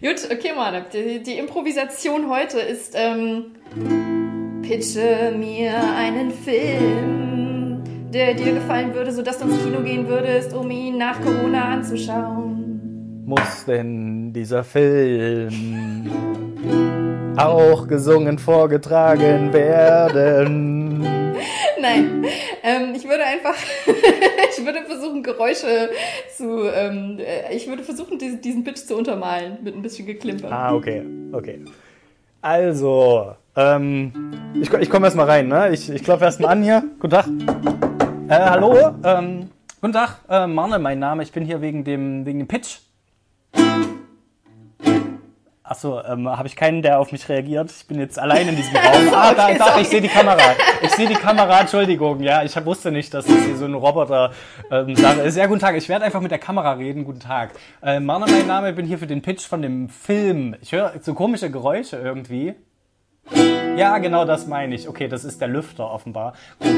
Gut, okay, Mann. Die, die Improvisation heute ist, ähm, pitche mir einen Film, der dir gefallen würde, sodass du ins Kino gehen würdest, um ihn nach Corona anzuschauen. Muss denn dieser Film auch gesungen vorgetragen werden? Nein, ähm, ich würde einfach, ich würde versuchen, Geräusche zu, ähm, äh, ich würde versuchen, diesen, diesen Pitch zu untermalen mit ein bisschen Geklimper. Ah, okay, okay. Also, ähm, ich, ich komme erstmal rein, ne? Ich, ich klopfe erstmal an hier. Guten Tag. Äh, hallo, ähm, guten Tag, äh, Marne, mein Name. Ich bin hier wegen dem, wegen dem Pitch. Achso, ähm, habe ich keinen, der auf mich reagiert? Ich bin jetzt allein in diesem Raum. Ah, da, da, ich sehe die Kamera. Ich sehe die Kamera, Entschuldigung. Ja, ich wusste nicht, dass das hier so ein Roboter ähm, Sache ist. Ja, guten Tag. Ich werde einfach mit der Kamera reden. Guten Tag. Äh, Marne, mein Name. Ich bin hier für den Pitch von dem Film. Ich höre so komische Geräusche irgendwie. Ja, genau das meine ich. Okay, das ist der Lüfter offenbar. Gut.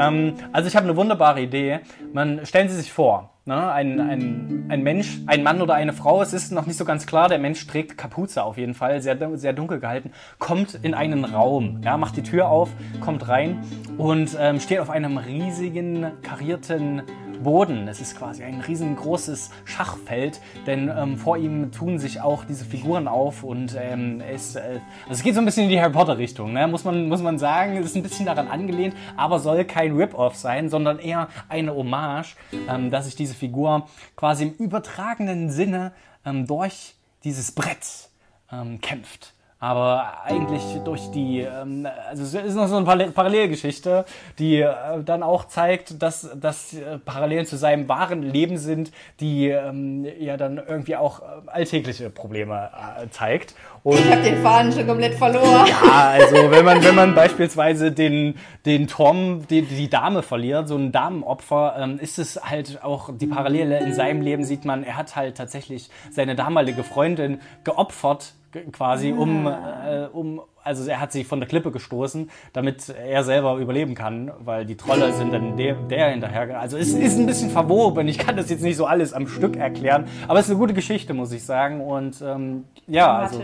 Ähm, also ich habe eine wunderbare Idee. Man stellen Sie sich vor, ne, ein, ein, ein Mensch, ein Mann oder eine Frau, es ist noch nicht so ganz klar, der Mensch trägt Kapuze auf jeden Fall, sehr, sehr dunkel gehalten, kommt in einen Raum, ja, macht die Tür auf, kommt rein und ähm, steht auf einem riesigen karierten Boden. Es ist quasi ein riesengroßes Schachfeld, denn ähm, vor ihm tun sich auch diese Figuren auf und ähm, es, äh, also es geht so ein bisschen in die Harry Potter Richtung, ne? muss, man, muss man sagen. Es ist ein bisschen daran angelehnt, aber soll kein Rip-Off sein, sondern eher eine Hommage, ähm, dass sich diese Figur quasi im übertragenen Sinne ähm, durch dieses Brett ähm, kämpft. Aber eigentlich durch die, ähm, also es ist noch so eine Parallel- Parallelgeschichte, die äh, dann auch zeigt, dass das äh, Parallelen zu seinem wahren Leben sind, die ähm, ja dann irgendwie auch äh, alltägliche Probleme zeigt. Und Ich habe den Faden schon komplett verloren. ja, also wenn man, wenn man beispielsweise den, den Tom, die, die Dame verliert, so ein Damenopfer, ähm, ist es halt auch die Parallele in seinem Leben sieht man, er hat halt tatsächlich seine damalige Freundin geopfert, quasi, um, äh, um, also er hat sie von der Klippe gestoßen, damit er selber überleben kann, weil die Trolle sind dann der, der hinterher. Also es ist ein bisschen verwoben, ich kann das jetzt nicht so alles am Stück erklären, aber es ist eine gute Geschichte, muss ich sagen. Und ähm, ja, also.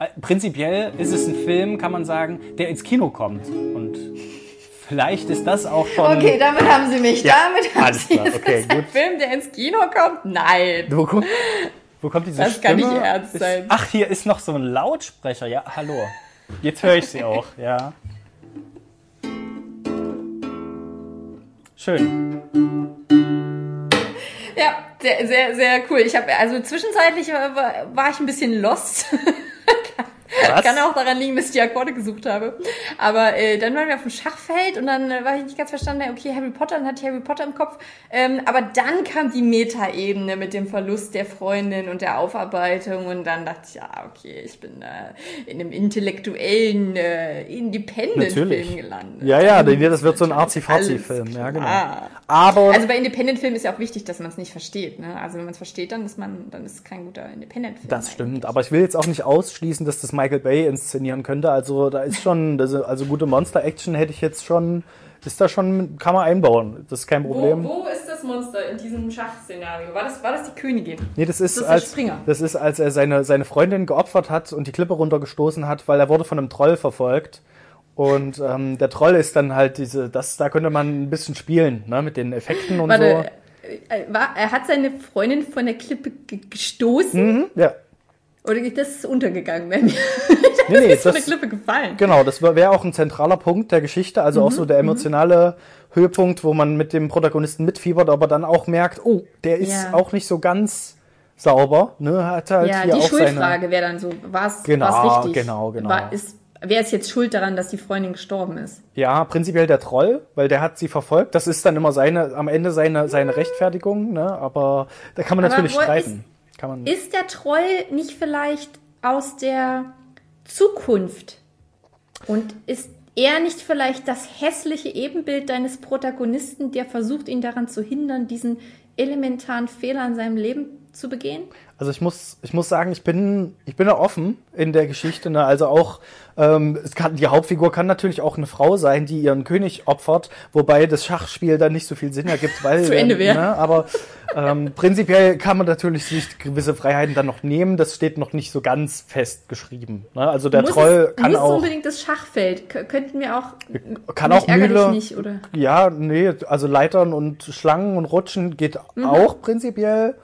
Äh, Prinzipiell ist es ein Film, kann man sagen, der ins Kino kommt. Und vielleicht ist das auch schon. Okay, damit haben sie mich. Ja, damit haben alles sie klar, okay, ist ein gut. Film, der ins Kino kommt? Nein. Wo, kommt- wo kommt diese Das Stimme? kann nicht ernst Ist- sein. Ach, hier ist noch so ein Lautsprecher. Ja, hallo. Jetzt höre ich sie auch, ja. Schön. Ja, sehr, sehr, sehr cool. Ich habe also zwischenzeitlich war- war ich ein bisschen lost. Was? Kann auch daran liegen, dass ich die Akkorde gesucht habe. Aber äh, dann waren wir auf dem Schachfeld und dann äh, war ich nicht ganz verstanden, okay, Harry Potter, dann hatte ich Harry Potter im Kopf. Ähm, aber dann kam die Metaebene mit dem Verlust der Freundin und der Aufarbeitung und dann dachte ich, ja, okay, ich bin äh, in einem intellektuellen äh, Independent-Film gelandet. Ja, ja, das wird so ein Arzi-Fazi-Film. Ja, genau. Aber Also bei Independent-Filmen ist ja auch wichtig, dass man es nicht versteht. Ne? Also wenn man es versteht, dann ist man, dann ist es kein guter Independent-Film. Das stimmt, aber ich will jetzt auch nicht ausschließen, dass das Michael Bay inszenieren könnte. Also da ist schon, das- also gute Monster-Action hätte ich jetzt schon, ist da schon, kann man einbauen. Das ist kein Problem. Wo, wo ist das Monster in diesem Schachszenario? War das, war das die Königin? Nee, das ist, Das ist der als, Springer. das ist, als er seine, seine Freundin geopfert hat und die Klippe runtergestoßen hat, weil er wurde von einem Troll verfolgt. Und ähm, der Troll ist dann halt diese, das, da könnte man ein bisschen spielen, ne, mit den Effekten und Warte, äh, war, er hat seine Freundin von der Klippe ge- gestoßen so. Mhm, ja, oder das ist untergegangen bei mir? nee, nee, ist von der das, Klippe gefallen. genau, das wäre auch ein zentraler Punkt der Geschichte, also Mhm, auch so der emotionale Höhepunkt, wo man mit dem Protagonisten mitfiebert, aber dann auch merkt, oh, der ist Ja. auch nicht so ganz sauber, ne, hat halt Ja, hier die auch seine, Schuldfrage wäre dann so, war es Genau, richtig? genau, genau. War, ist, wer ist jetzt schuld daran, dass die Freundin gestorben ist? Ja, prinzipiell der Troll, weil der hat sie verfolgt. Das ist dann immer seine, am Ende seine, seine Rechtfertigung, ne? Aber da kann man Aber natürlich streiten. Kann man, Ist der Troll nicht vielleicht aus der Zukunft? Und ist er nicht vielleicht das hässliche Ebenbild deines Protagonisten, der versucht, ihn daran zu hindern, diesen elementaren Fehler in seinem Leben zu begehen? Also ich muss, ich muss sagen, ich bin, ich bin da offen in der Geschichte. Ne? Also auch ähm, es kann, die Hauptfigur kann natürlich auch eine Frau sein, die ihren König opfert, wobei das Schachspiel dann nicht so viel Sinn ergibt, weil Zu Ende ähm, wäre. Ne? Aber ähm, prinzipiell kann man natürlich sich gewisse Freiheiten dann noch nehmen. Das steht noch nicht so ganz festgeschrieben. Ne? Also der muss Troll es, kann muss auch unbedingt das Schachfeld. K könnten wir auch. kann auch Mühle. nicht, oder? Ja, nee, also Leitern und Schlangen und Rutschen geht Mhm. auch prinzipiell.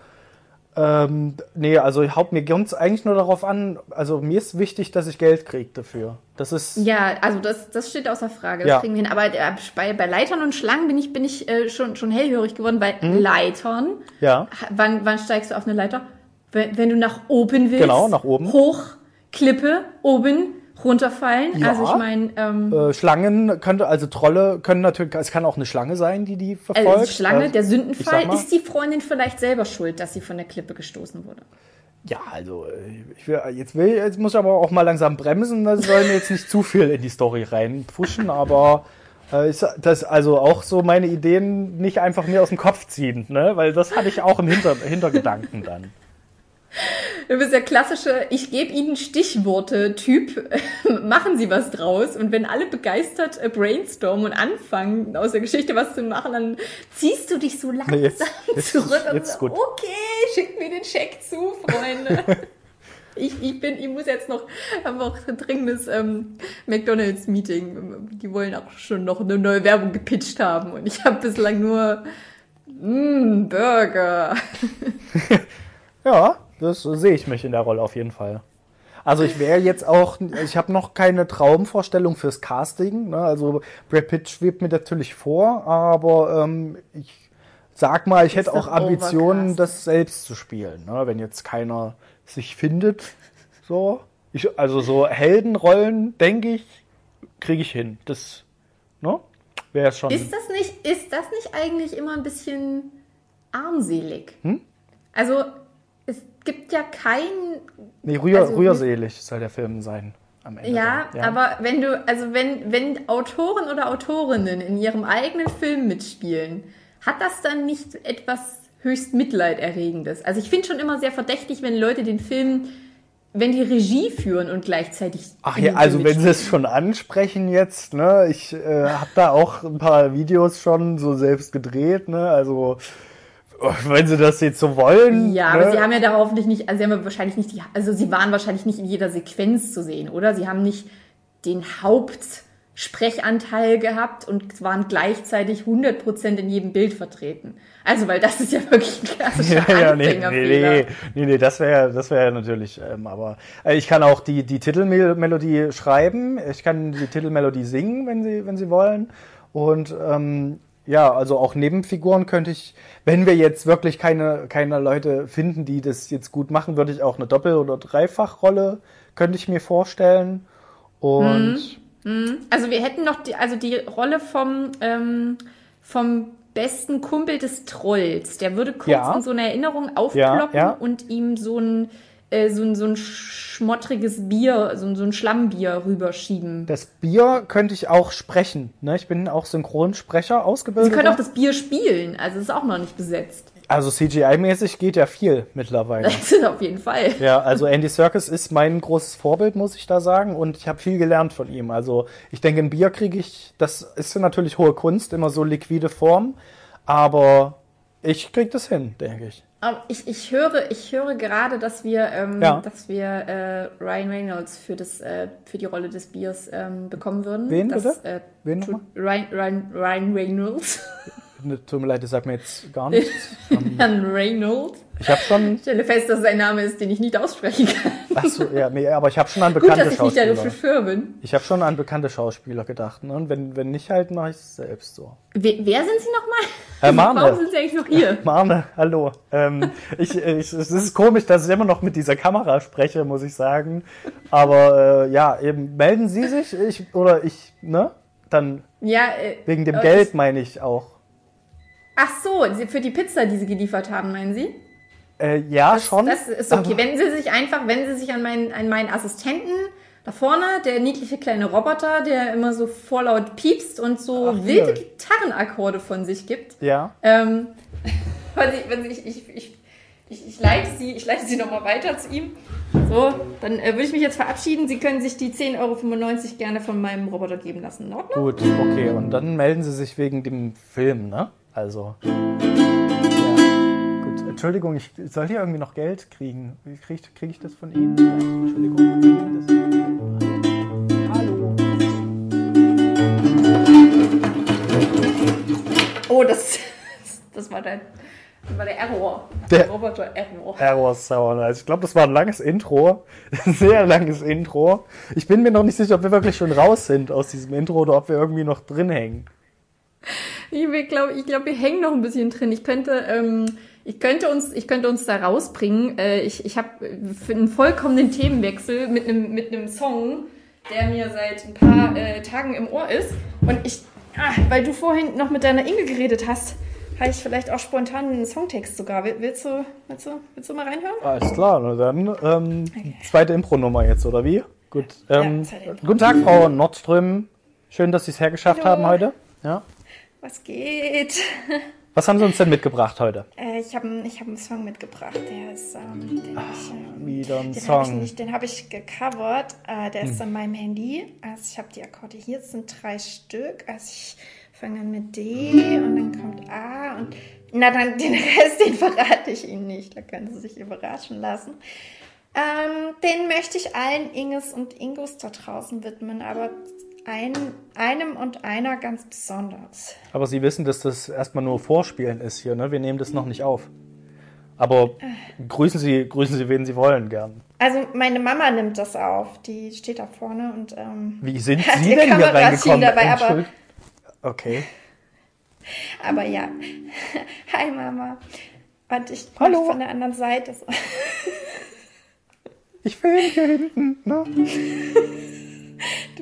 Ähm, nee, also haupt mir ganz eigentlich nur darauf an, also mir ist wichtig, dass ich Geld kriege dafür. Das ist Ja, also das, das steht außer Frage. Das Ja. kriegen wir hin. Aber äh, bei, bei Leitern und Schlangen bin ich, bin ich äh, schon, schon hellhörig geworden. Bei Mhm. Leitern, ja. wann, wann steigst du auf eine Leiter? Wenn, wenn du nach oben willst. Genau, nach oben. Hoch, Klippe, oben, runterfallen. Ja. Also ich meine, ähm, Äh, Schlangen könnte, also Trolle können natürlich, es kann auch eine Schlange sein, die die verfolgt. also Schlange, Äh, der Sündenfall, mal- ist die Freundin vielleicht selber schuld, dass sie von der Klippe gestoßen wurde. Ja, also äh, ich will, jetzt will, jetzt muss ich aber auch mal langsam bremsen. Das soll mir jetzt nicht zu viel in die Story reinpushen, aber äh, ist das also auch so meine Ideen nicht einfach mir aus dem Kopf ziehen, ne? Weil das hatte ich auch im Hinter Hintergedanken dann. Du bist der klassische, ich gebe Ihnen Stichworte-Typ, machen Sie was draus. Und wenn alle begeistert äh, brainstormen und anfangen, aus der Geschichte was zu machen, dann ziehst du dich so langsam jetzt- jetzt- zurück und jetzt so, okay, schickt mir den Scheck zu, Freunde. ich, ich bin, ich muss jetzt noch, haben auch ein dringendes ähm, McDonalds-Meeting. Die wollen auch schon noch eine neue Werbung gepitcht haben. Und ich habe bislang nur, mmm, Burger. Ja, das sehe ich mich in der Rolle auf jeden Fall. Also ich wäre jetzt auch, ich habe noch keine Traumvorstellung fürs Casting. Ne? Also Brad Pitt schwebt mir natürlich vor, aber ähm, ich sag mal, ich hätte auch Ambitionen, overcast. das selbst zu spielen. Ne? Wenn jetzt keiner sich findet, so. Ich, also so Heldenrollen, denke ich, kriege ich hin. Das, ne? Wäre schon. Ist das nicht, ist das nicht eigentlich immer ein bisschen armselig? Hm? Also, gibt ja kein, nee, rühr, also- rührselig soll der Film sein. Am Ende ja, dann. aber wenn du, also wenn, wenn Autoren oder Autorinnen in ihrem eigenen Film mitspielen, hat das dann nicht etwas höchst Mitleiderregendes? Also ich finde schon immer sehr verdächtig, wenn Leute den Film, wenn die Regie führen und gleichzeitig. Ach ja, also wenn Sie es schon ansprechen jetzt, ne, ich äh, habe da auch ein paar Videos schon so selbst gedreht, ne, also wenn Sie das jetzt so wollen. Ja, ne, aber sie haben ja da hoffentlich nicht, also sie haben ja wahrscheinlich nicht die, also sie waren wahrscheinlich nicht in jeder Sequenz zu sehen, oder? Sie haben nicht den Hauptsprechanteil gehabt und waren gleichzeitig 100% in jedem Bild vertreten. Also, weil das ist ja wirklich ein klassischer ja, ja, nee, nee, Anfängerfehler. nee, nee, nee, das wäre das wäre natürlich, ähm, aber äh, ich kann auch die, die Titelmelodie schreiben, ich kann die Titelmelodie singen, wenn Sie, wenn Sie wollen. Und ähm, ja, also auch Nebenfiguren könnte ich, wenn wir jetzt wirklich keine, keine Leute finden, die das jetzt gut machen, würde ich auch eine Doppel- oder Dreifachrolle, könnte ich mir vorstellen. Und Also wir hätten noch die, also die Rolle vom, ähm, vom besten Kumpel des Trolls. Der würde kurz Ja. in so eine Erinnerung aufploppen ja. und ihm so ein, äh, so ein, so ein schmottriges Bier, so ein, so ein Schlammbier rüberschieben. das Bier könnte ich auch sprechen. Ne? Ich bin auch Synchronsprecher Sie ausgebildet. können auch das Bier spielen, also ist auch noch nicht besetzt. Also CGI-mäßig geht ja viel mittlerweile. Das ist auf jeden Fall. Ja, also Andy Serkis ist mein großes Vorbild, muss ich da sagen, und ich habe viel gelernt von ihm. Also ich denke, ein Bier kriege ich, das ist natürlich hohe Kunst, immer so liquide Form, aber ich krieg das hin, denke ich. Aber ich, ich höre, ich höre gerade, dass wir, ähm, Ja. dass wir äh, Ryan Reynolds für das, äh, für die Rolle des Biers ähm, bekommen würden. Wen das, bitte? Äh, Wen nochmal? Ryan, Ryan, Ryan Reynolds. Ne, Tut mir leid, das sagt mir jetzt gar nichts. Herrn Reynolds. Ich habe schon, Ich stelle fest, dass sein Name ist, den ich nicht aussprechen kann. ach so, ja, nee, aber ich habe schon an Gut, bekannte dass ich nicht der Schauspieler. Regisseur bin. Ich habe schon an bekannte Schauspieler gedacht, ne? Und wenn, wenn nicht, halt mache ich es selbst so. Wer, wer sind Sie nochmal? Herr Marne. Warum sind Sie eigentlich noch hier? Marne, hallo. Ähm, ich, ich, es ist komisch, dass ich immer noch mit dieser Kamera spreche, muss ich sagen. Aber äh, ja, eben melden Sie sich, ich oder ich, ne? Dann Ja, äh, wegen dem äh, Geld meine ich auch. Ach so, für die Pizza, die Sie geliefert haben, meinen Sie? Äh, ja, schon. Das ist okay. aber- Wenden Sie sich einfach, wenden Sie sich an meinen, an meinen Assistenten da vorne, der niedliche kleine Roboter, der immer so vorlaut piepst und so Ach, wilde hier. Gitarrenakkorde von sich gibt. Ja. Ähm, wenn ich, ich, ich, ich, ich leite sie, ich leite sie nochmal weiter zu ihm. So, dann äh, würde ich mich jetzt verabschieden. Sie können sich die 10,95 Euro gerne von meinem Roboter geben lassen. In Ordnung? Gut, okay. Und dann melden Sie sich wegen dem Film, ne? Also. Entschuldigung, ich soll hier irgendwie noch Geld kriegen. Kriege ich, krieg ich das von Ihnen? Entschuldigung. Das, hallo. Oh, das, das war dein. Das war der Error. Der- Roboter Error. Error Sound. Also ich glaube, das war ein langes Intro. Ein sehr langes Intro. Ich bin mir noch nicht sicher, ob wir wirklich schon raus sind aus diesem Intro oder ob wir irgendwie noch drin hängen. Ich glaube, ich glaub, wir hängen noch ein bisschen drin. Ich könnte, ähm, ich könnte uns, ich könnte uns da rausbringen. Äh, ich ich habe für einen vollkommenen Themenwechsel mit einem mit einem Song, der mir seit ein paar äh, Tagen im Ohr ist. Und ich, ah, weil du vorhin noch mit deiner Inge geredet hast, habe ich vielleicht auch spontan einen Songtext sogar. Will- Willst du, willst du, willst du mal reinhören? Alles klar, na dann ähm, zweite Impro-Nummer jetzt, oder wie? Gut. Ähm, Ja, guten Tag, Frau Nordström. Schön, dass Sie es hergeschafft Hallo. haben heute. Ja. Was geht? Was haben Sie uns denn mitgebracht heute? Äh, ich habe ich hab einen Song mitgebracht, der ist, ähm, den hab ich, ähm, Wieder ein Den habe ich Song. nicht, den habe ich gecovert. Äh, der ist an meinem Handy. Also ich habe die Akkorde hier, es sind drei Stück. Also ich fange an mit D und dann kommt A und na dann den Rest, den verrate ich Ihnen nicht. Da können Sie sich überraschen lassen. Ähm, den möchte ich allen Inges und Ingos da draußen widmen, aber ein, einem und einer ganz besonders. Aber Sie wissen, dass das erstmal nur Vorspielen ist hier, ne? Wir nehmen das noch nicht auf. Aber grüßen Sie, grüßen Sie, wen Sie wollen, gern. Also meine Mama nimmt das auf. Die steht da vorne und ähm, Wie sind Sie denn hier reingekommen? dabei, aber- Okay. Aber ja. Hi Mama. Und ich Hallo. mach von der anderen Seite. Ich filme hier hinten, ne?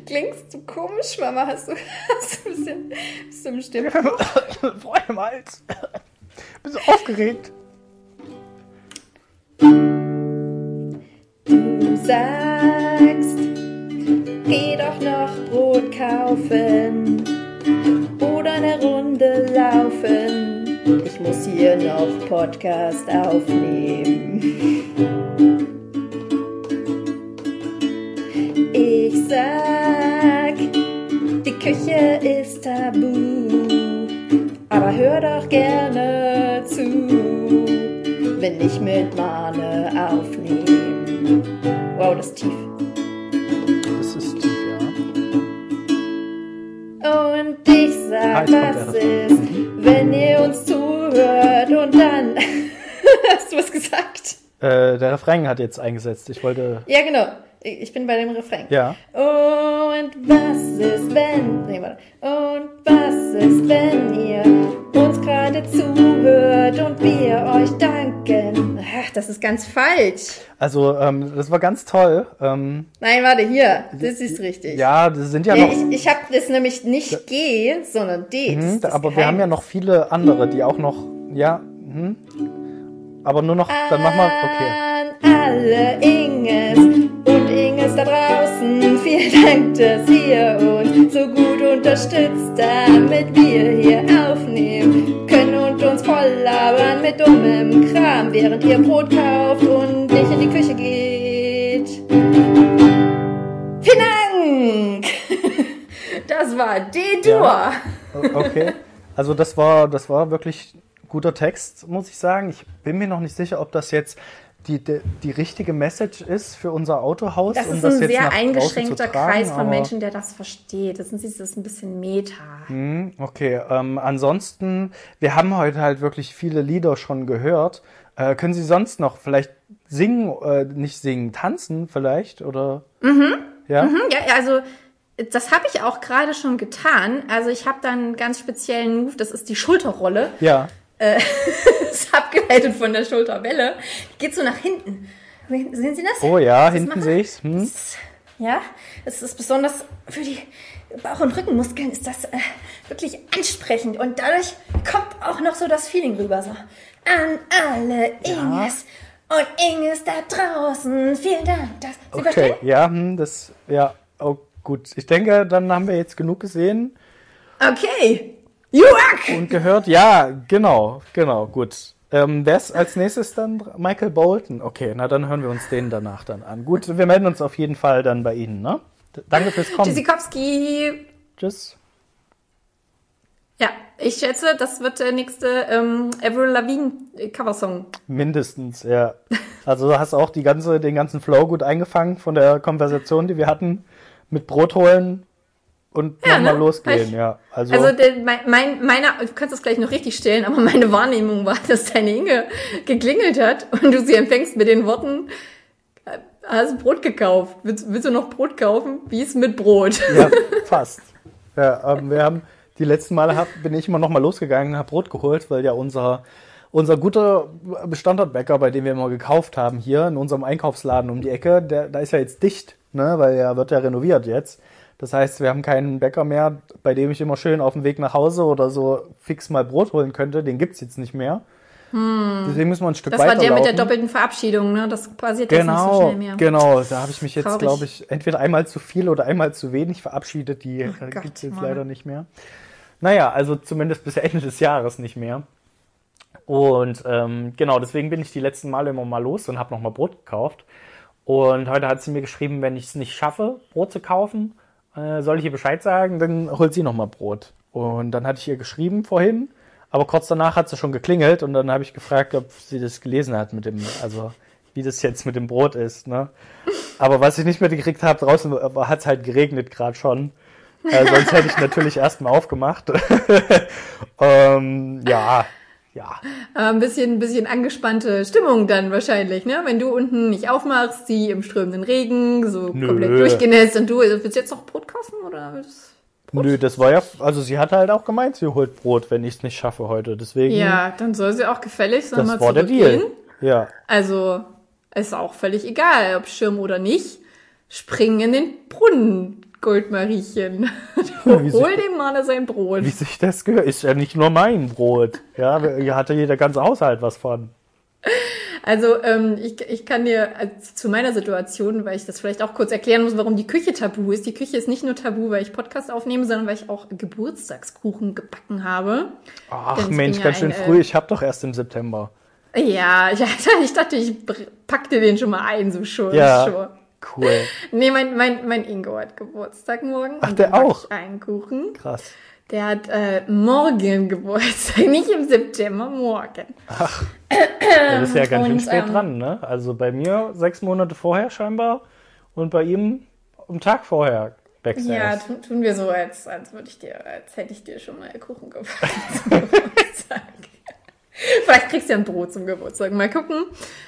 Du klingst so komisch, Mama. Hast du, hast du ein bisschen, bist du im Stimmen? Freunde im Hals. Bist du aufgeregt? Du sagst, geh doch noch Brot kaufen oder eine Runde laufen. Ich muss hier noch Podcast aufnehmen. Ich sag, die Küche ist tabu, aber hör doch gerne zu, wenn ich mit Mane aufnehme. Wow, das ist tief. Das ist tief, ja. Und ich sag, Ah, was ist, wenn ihr uns zuhört und dann. Hast du was gesagt? Äh, der Refrain hat jetzt eingesetzt. Ich wollte. Ja, genau. Ich bin bei dem Refrain. Ja. Und was ist, wenn. Nee, warte. Und was ist, wenn ihr uns gerade zuhört und wir euch danken? Ach, das ist ganz falsch. Also, ähm, das war ganz toll. Ähm, Nein, warte, hier. Das ist richtig. ja, das sind ja Nee, noch. ich ich habe das nämlich nicht G, sondern D. Hm, das aber wir haben ja noch viele andere, die auch noch. Ja. Hm. Aber nur noch. Dann mach mal. Okay. Alle Inges und Inges da draußen, vielen Dank, dass ihr uns so gut unterstützt, damit wir hier aufnehmen können und uns voll labern mit dummem Kram, während ihr Brot kauft und nicht in die Küche geht. Vielen Dank! Das war D-Dur. Ja. Okay. Also das war, das war wirklich guter Text, muss ich sagen. Ich bin mir noch nicht sicher, ob das jetzt die, die, die richtige Message ist für unser Autohaus. Das um ist das ein jetzt sehr eingeschränkter tragen, Kreis von Menschen, der das versteht. Das ist, das ist ein bisschen Meta. Hm, Okay, ähm, ansonsten, wir haben heute halt wirklich viele Lieder schon gehört. Äh, können Sie sonst noch vielleicht singen, äh, nicht singen, tanzen vielleicht? Oder? Mhm. Ja? Hm, Ja, also das habe ich auch gerade schon getan. Also ich habe dann einen ganz speziellen Move, das ist die Schulterrolle. Ja. das ist abgeleitet von der Schulterwelle. Geht so nach hinten. Sehen Sie das? Oh ja, Das hinten sehe ich's. Hm. Ja, es ist besonders für die Bauch- und Rückenmuskeln ist das äh, wirklich ansprechend und dadurch kommt auch noch so das Feeling rüber. So. An alle Inges und Inges da draußen, vielen Dank. Das, Sie Okay, verstehen? ja, hm, das, ja, oh, gut. Ich denke, dann haben wir jetzt genug gesehen Okay. Rock! und gehört. Ja, genau, genau, gut. Ähm, wer ist als nächstes dann? Michael Bolton. Okay, na dann hören wir uns den danach dann an. Gut, wir melden uns auf jeden Fall dann bei Ihnen, ne? Danke fürs Kommen. Tschüssikowski. Tschüss. Ja, ich schätze, das wird der nächste ähm, Avril Lavigne äh, Coversong. Mindestens, ja. Also du hast auch die ganze, den ganzen Flow gut eingefangen von der Konversation, die wir hatten, mit Brot holen und Ja, nochmal ne? losgehen, Ich- ja. Also, Also der, mein, mein, meiner, du kannst das gleich noch richtig stellen, aber meine Wahrnehmung war, dass deine Inge geklingelt hat und du sie empfängst mit den Worten, äh, hast du Brot gekauft? Willst, willst du noch Brot kaufen? Wie ist mit Brot? ja, fast. Ja, ähm, wir haben die letzten Male hab, bin ich immer noch mal losgegangen, habe Brot geholt, weil ja unser unser guter Standardbäcker, bei dem wir immer gekauft haben hier in unserem Einkaufsladen um die Ecke, der, da ist ja jetzt dicht, ne, weil er wird ja renoviert jetzt. Das heißt, wir haben keinen Bäcker mehr, bei dem ich immer schön auf dem Weg nach Hause oder so fix mal Brot holen könnte. Den gibt's jetzt nicht mehr. Deswegen müssen wir ein Stück Das war der mit der doppelten Verabschiedung, ne? Das passiert jetzt nicht so Genau, schnell mehr. genau. Da habe ich mich jetzt, glaube ich, entweder einmal zu viel oder einmal zu wenig verabschiedet. Die äh, Gott, gibt's jetzt Mann. leider nicht mehr. Naja, also zumindest bis Ende des Jahres nicht mehr. Und ähm, genau, deswegen bin ich die letzten Male immer mal los und habe nochmal Brot gekauft. Und heute hat sie mir geschrieben, wenn ich es nicht schaffe, Brot zu kaufen, äh, soll ich ihr Bescheid sagen, dann holt sie nochmal Brot. Und dann hatte ich ihr geschrieben vorhin, aber kurz danach hat sie schon geklingelt und dann habe ich gefragt, ob sie das gelesen hat mit dem, also wie das jetzt mit dem Brot ist. Ne? Aber was ich nicht mitgekriegt habe, draußen hat es halt geregnet gerade schon. Äh, sonst hätte ich natürlich erstmal aufgemacht. ähm, ja, ja. Aber ein bisschen, ein bisschen angespannte Stimmung dann wahrscheinlich, ne? Wenn du unten nicht aufmachst, sie im strömenden Regen, so Nö. komplett durchgenässt und du, also willst du jetzt noch Brot kaufen oder? willst- Nö, das war ja, also sie hat halt auch gemeint, sie holt Brot, wenn ich es nicht schaffe heute. Deswegen, Ja, dann soll sie auch gefälligst das nochmal war der. Deal. Ja. Also, ist auch völlig egal, ob Schirm oder nicht. Springen in den Brunnen, Goldmariechen. Hol dem Mann sein Brot. Wie sich das gehört, ist ja nicht nur mein Brot. Ja, hier hatte jeder ganze Haushalt was von. Also ähm, ich, ich kann dir also zu meiner Situation, weil ich das vielleicht auch kurz erklären muss, warum die Küche tabu ist. Die Küche ist nicht nur tabu, weil ich Podcast aufnehme, sondern weil ich auch Geburtstagskuchen gebacken habe. Ach Mensch, ganz ja schön ein, äh, früh. Ich hab doch erst im September. Ja, ich, ich dachte, ich br- pack dir den schon mal ein, so schon. Ja. schon. Cool. Nee, mein, mein, mein Ingo hat Geburtstag morgen. Ach, und der auch? Ich einen Kuchen. Krass. Der hat äh, morgen Geburtstag, nicht im September, morgen. Das ist ja ganz schön spät ähm, dran, ne? Also bei mir sechs Monate vorher scheinbar und bei ihm am Tag vorher. Er Ja, tun, tun wir so, als, als würde ich dir, als hätte ich dir schon mal Kuchen gebracht. Vielleicht kriegst du ja ein Brot zum Geburtstag. Mal gucken.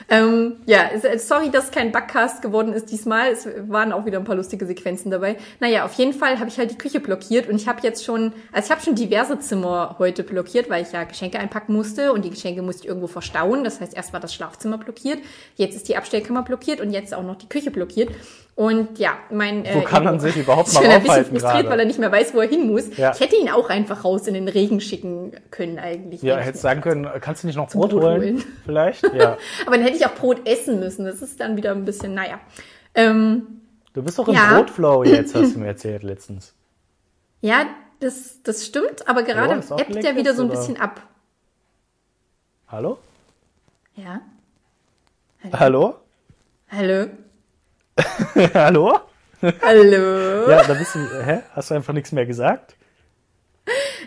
Ähm, ja, es- sorry, dass kein Backcast geworden ist diesmal. Es waren auch wieder ein paar lustige Sequenzen dabei. Naja, auf jeden Fall habe ich halt die Küche blockiert und ich habe jetzt schon, also ich habe schon diverse Zimmer heute blockiert, weil ich ja Geschenke einpacken musste und die Geschenke musste ich irgendwo verstauen. Das heißt, erst war das Schlafzimmer blockiert, jetzt ist die Abstellkammer blockiert und jetzt auch noch die Küche blockiert. Und ja, mein Wo kann man sich überhaupt mal schon ein bisschen aufhalten frustriert, gerade? weil er nicht mehr weiß, wo er hin muss. Ja. Ich hätte ihn auch einfach raus in den Regen schicken können eigentlich. Ja, ich mir- sagen können, kannst du nicht noch Brot, Brot holen? holen. Vielleicht? Ja. Aber dann hätte ich auch Brot essen müssen. Das ist dann wieder ein bisschen, naja. Ähm, Du bist doch im Ja. Brotflow jetzt, hast du mir erzählt letztens. ja, das, das stimmt, aber gerade Hallo, ebbt er wieder so ein oder? bisschen ab. Hallo? Ja. Hallo? Hallo? Hallo? Hallo? Ja, da bist du, hä? Hast du einfach nichts mehr gesagt?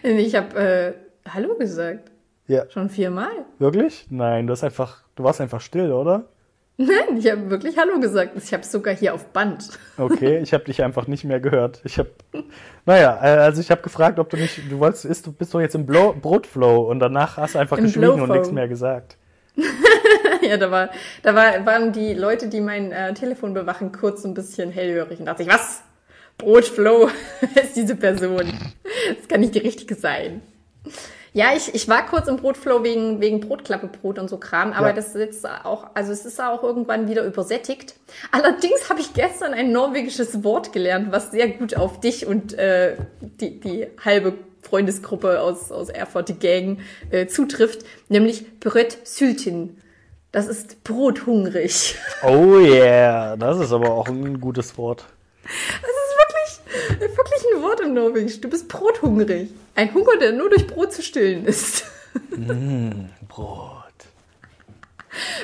Ich habe äh, Hallo gesagt. Ja. Schon viermal. Wirklich? Nein, du hast einfach, du warst einfach still, oder? Nein, ich habe wirklich Hallo gesagt. Ich habe sogar hier auf Band. Okay, ich habe dich einfach nicht mehr gehört. Ich habe, naja, äh, also ich habe gefragt, ob du nicht, du wolltest, ist, du bist doch jetzt im Brotflow und danach hast du einfach Im geschwiegen und nichts mehr gesagt. Ja, da war, da war, waren die Leute, die mein äh, Telefon bewachen, kurz ein bisschen hellhörig und dachte ich, was? Brotflow ist diese Person. Das kann nicht die richtige sein. Ja, ich, ich war kurz im Brotflow wegen, wegen Brotklappebrot und so Kram, aber Ja. das ist jetzt auch, also es ist auch irgendwann wieder übersättigt. Allerdings habe ich gestern ein norwegisches Wort gelernt, was sehr gut auf dich und äh, die, die halbe Freundesgruppe aus, aus Erfurt, die Gang, äh, zutrifft, nämlich Bröt Syltin. Das ist brothungrig. Oh yeah, das ist aber auch ein gutes Wort. Das ist wirklich, wirklich ein Wort im Norwegisch. Du bist brothungrig. Ein Hunger, der nur durch Brot zu stillen ist. Brot.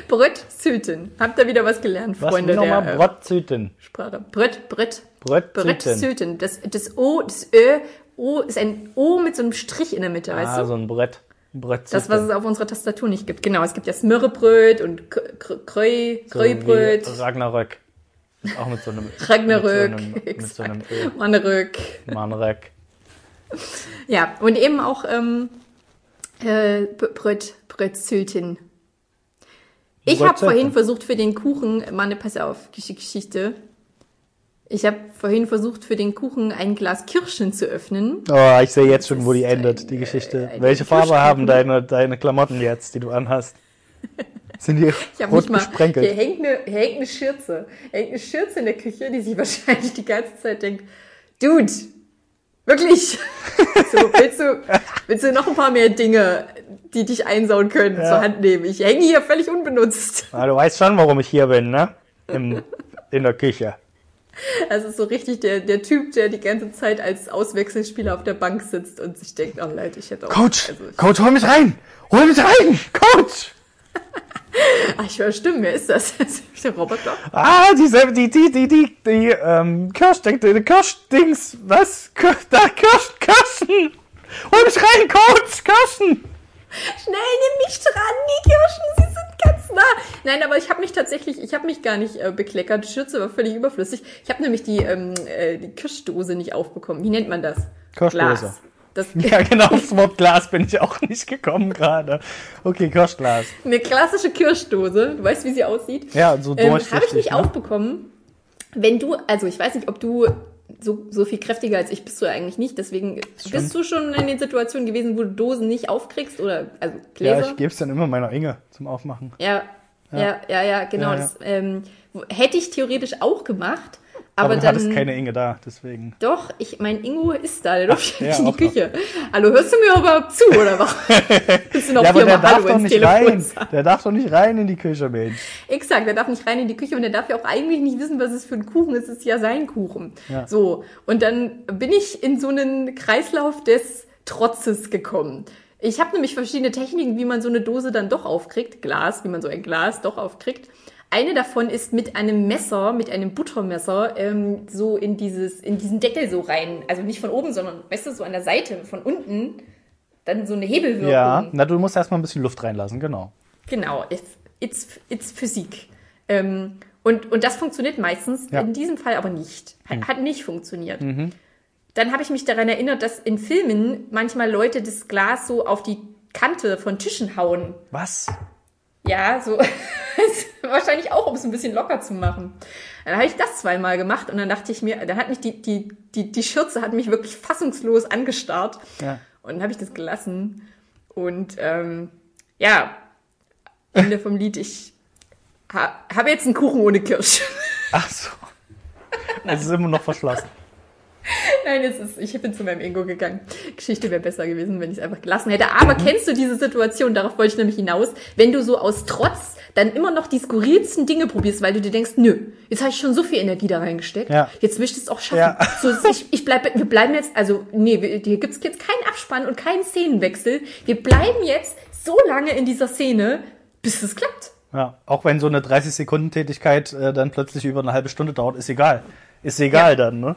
Brötzüten. Habt ihr wieder was gelernt, Was Freunde der nochmal? Brotzüten. Sprache? Brött, Brett, Brötzüten. Brötzüten. Das, das O, das Ö, O ist ein O mit so einem Strich in der Mitte, weißt Ah, du? so ein Brett. Brötzüten. Das, was es auf unserer Tastatur nicht gibt. Genau, es gibt ja Smörrebröt und K- K- Kreu, So Ragnarök. Ist auch mit so einem Ragnarök, Mit so einem, mit so einem Ö. Mannerök. Manrek. Ja, und eben auch ähm, äh, Bröt, Brötzülten. Ich habe vorhin versucht für den Kuchen, Manne, pass auf, Gesch- Geschichte. Ich habe vorhin versucht für den Kuchen ein Glas Kirschen zu öffnen. Oh, ich sehe jetzt schon, wo die endet, ein, die Geschichte. äh, Welche Farbe haben deine, deine Klamotten jetzt, die du anhast? Sind die Ich habe rot nicht mal. gesprenkelt? Hier hängt, eine, hier hängt eine Schürze. Hier hängt eine Schürze in der Küche, die sich wahrscheinlich die ganze Zeit denkt, Dude, wirklich? so, willst du, willst du noch ein paar mehr Dinge, die dich einsauen können, Ja. zur Hand nehmen? Ich hänge hier völlig unbenutzt. Ah, du weißt schon, warum ich hier bin, ne? Im, in der Küche. Das ist so richtig der, der Typ, der die ganze Zeit als Auswechselspieler auf der Bank sitzt und sich denkt, oh leid, ich hätte auch. Coach, Also, Coach, hol mich rein! Hol mich rein! Coach! ach, ich höre Stimmen, wer ist das? Der Roboter? Ah, diese, die, die, die, die, die, ähm, Kirschding, die Kirschdings, was? Da, Kirsch, Kirschen! Hol mich rein, Coach, Kirschen! Schnell, nimm mich dran, die Kirschen, sie sind nah. Nein, aber ich habe mich tatsächlich, ich habe mich gar nicht äh, bekleckert. Die Schürze war völlig überflüssig. Ich habe nämlich die, ähm, äh, die Kirschdose nicht aufbekommen. Wie nennt man das? Kirschdose. Das, Ja, genau, aufs Wort Glas bin ich auch nicht gekommen gerade. Okay, Kirschglas. eine klassische Kirschdose. Du weißt, wie sie aussieht. Ja, so Ähm, habe ich durchsichtig. nicht ne? aufbekommen. Wenn du, also ich weiß nicht, ob du so, so viel kräftiger als ich bist du eigentlich nicht. Deswegen bist du schon in den Situationen gewesen, wo du Dosen nicht aufkriegst oder also Ja, Gläser. ich gebe es dann immer meiner Inge zum Aufmachen. Ja, ja, ja, ja, genau. Ja, ja. Das ähm, hätte ich theoretisch auch gemacht, aber, Aber, du dann. hattest keine Inge da, deswegen. Doch, ich, mein Ingo ist da, der durfte ja, nicht in die auch noch. Küche. Hallo, hörst du mir überhaupt zu, oder was? Willst du noch Ja, aber der darf Hallo doch nicht rein. sagen? Der darf doch nicht rein in die Küche, Mensch. Exakt, der darf nicht rein in die Küche und der darf ja auch eigentlich nicht wissen, was es für ein Kuchen ist. Es ist ja sein Kuchen. Ja. So, und dann bin ich in so einen Kreislauf des Trotzes gekommen. Ich habe nämlich verschiedene Techniken, wie man so eine Dose dann doch aufkriegt. Glas, wie man so ein Glas doch aufkriegt. Eine davon ist mit einem Messer, mit einem Buttermesser, ähm, so in dieses, in diesen Deckel so rein. Also nicht von oben, sondern, weißt du, so an der Seite, von unten. Dann so eine Hebelwirkung. Ja, na, du musst erstmal ein bisschen Luft reinlassen, genau. Genau, it's, it's, it's Physik. Ähm, und, und das funktioniert meistens, Ja. In diesem Fall aber nicht. Hat, hat nicht funktioniert. Dann habe ich mich daran erinnert, dass in Filmen manchmal Leute das Glas so auf die Kante von Tischen hauen. Was? Ja, so wahrscheinlich auch, um es ein bisschen locker zu machen. Dann habe ich das zweimal gemacht und dann dachte ich mir, dann hat mich die, die, die, die Schürze hat mich wirklich fassungslos angestarrt. Ja. Und dann habe ich das gelassen. Und ähm, ja, Ende vom Lied, ich ha, habe jetzt einen Kuchen ohne Kirsch. Ach so. Es ist immer noch verschlossen. Nein, es ist, ich bin zu meinem Ingo gegangen. Geschichte wäre besser gewesen, wenn ich es einfach gelassen hätte. Aber kennst du diese Situation, darauf wollte ich nämlich hinaus, wenn du so aus Trotz dann immer noch die skurrilsten Dinge probierst, weil du dir denkst, nö, jetzt habe ich schon so viel Energie da reingesteckt, Ja. jetzt will ich das auch schaffen. Ja. So, ich, ich bleib, wir bleiben jetzt, also nee, hier gibt's jetzt keinen Abspann und keinen Szenenwechsel. Wir bleiben jetzt so lange in dieser Szene, bis es klappt. Ja, auch wenn so eine 30-Sekunden-Tätigkeit äh, dann plötzlich über eine halbe Stunde dauert, ist egal. Ist egal Ja. dann, ne?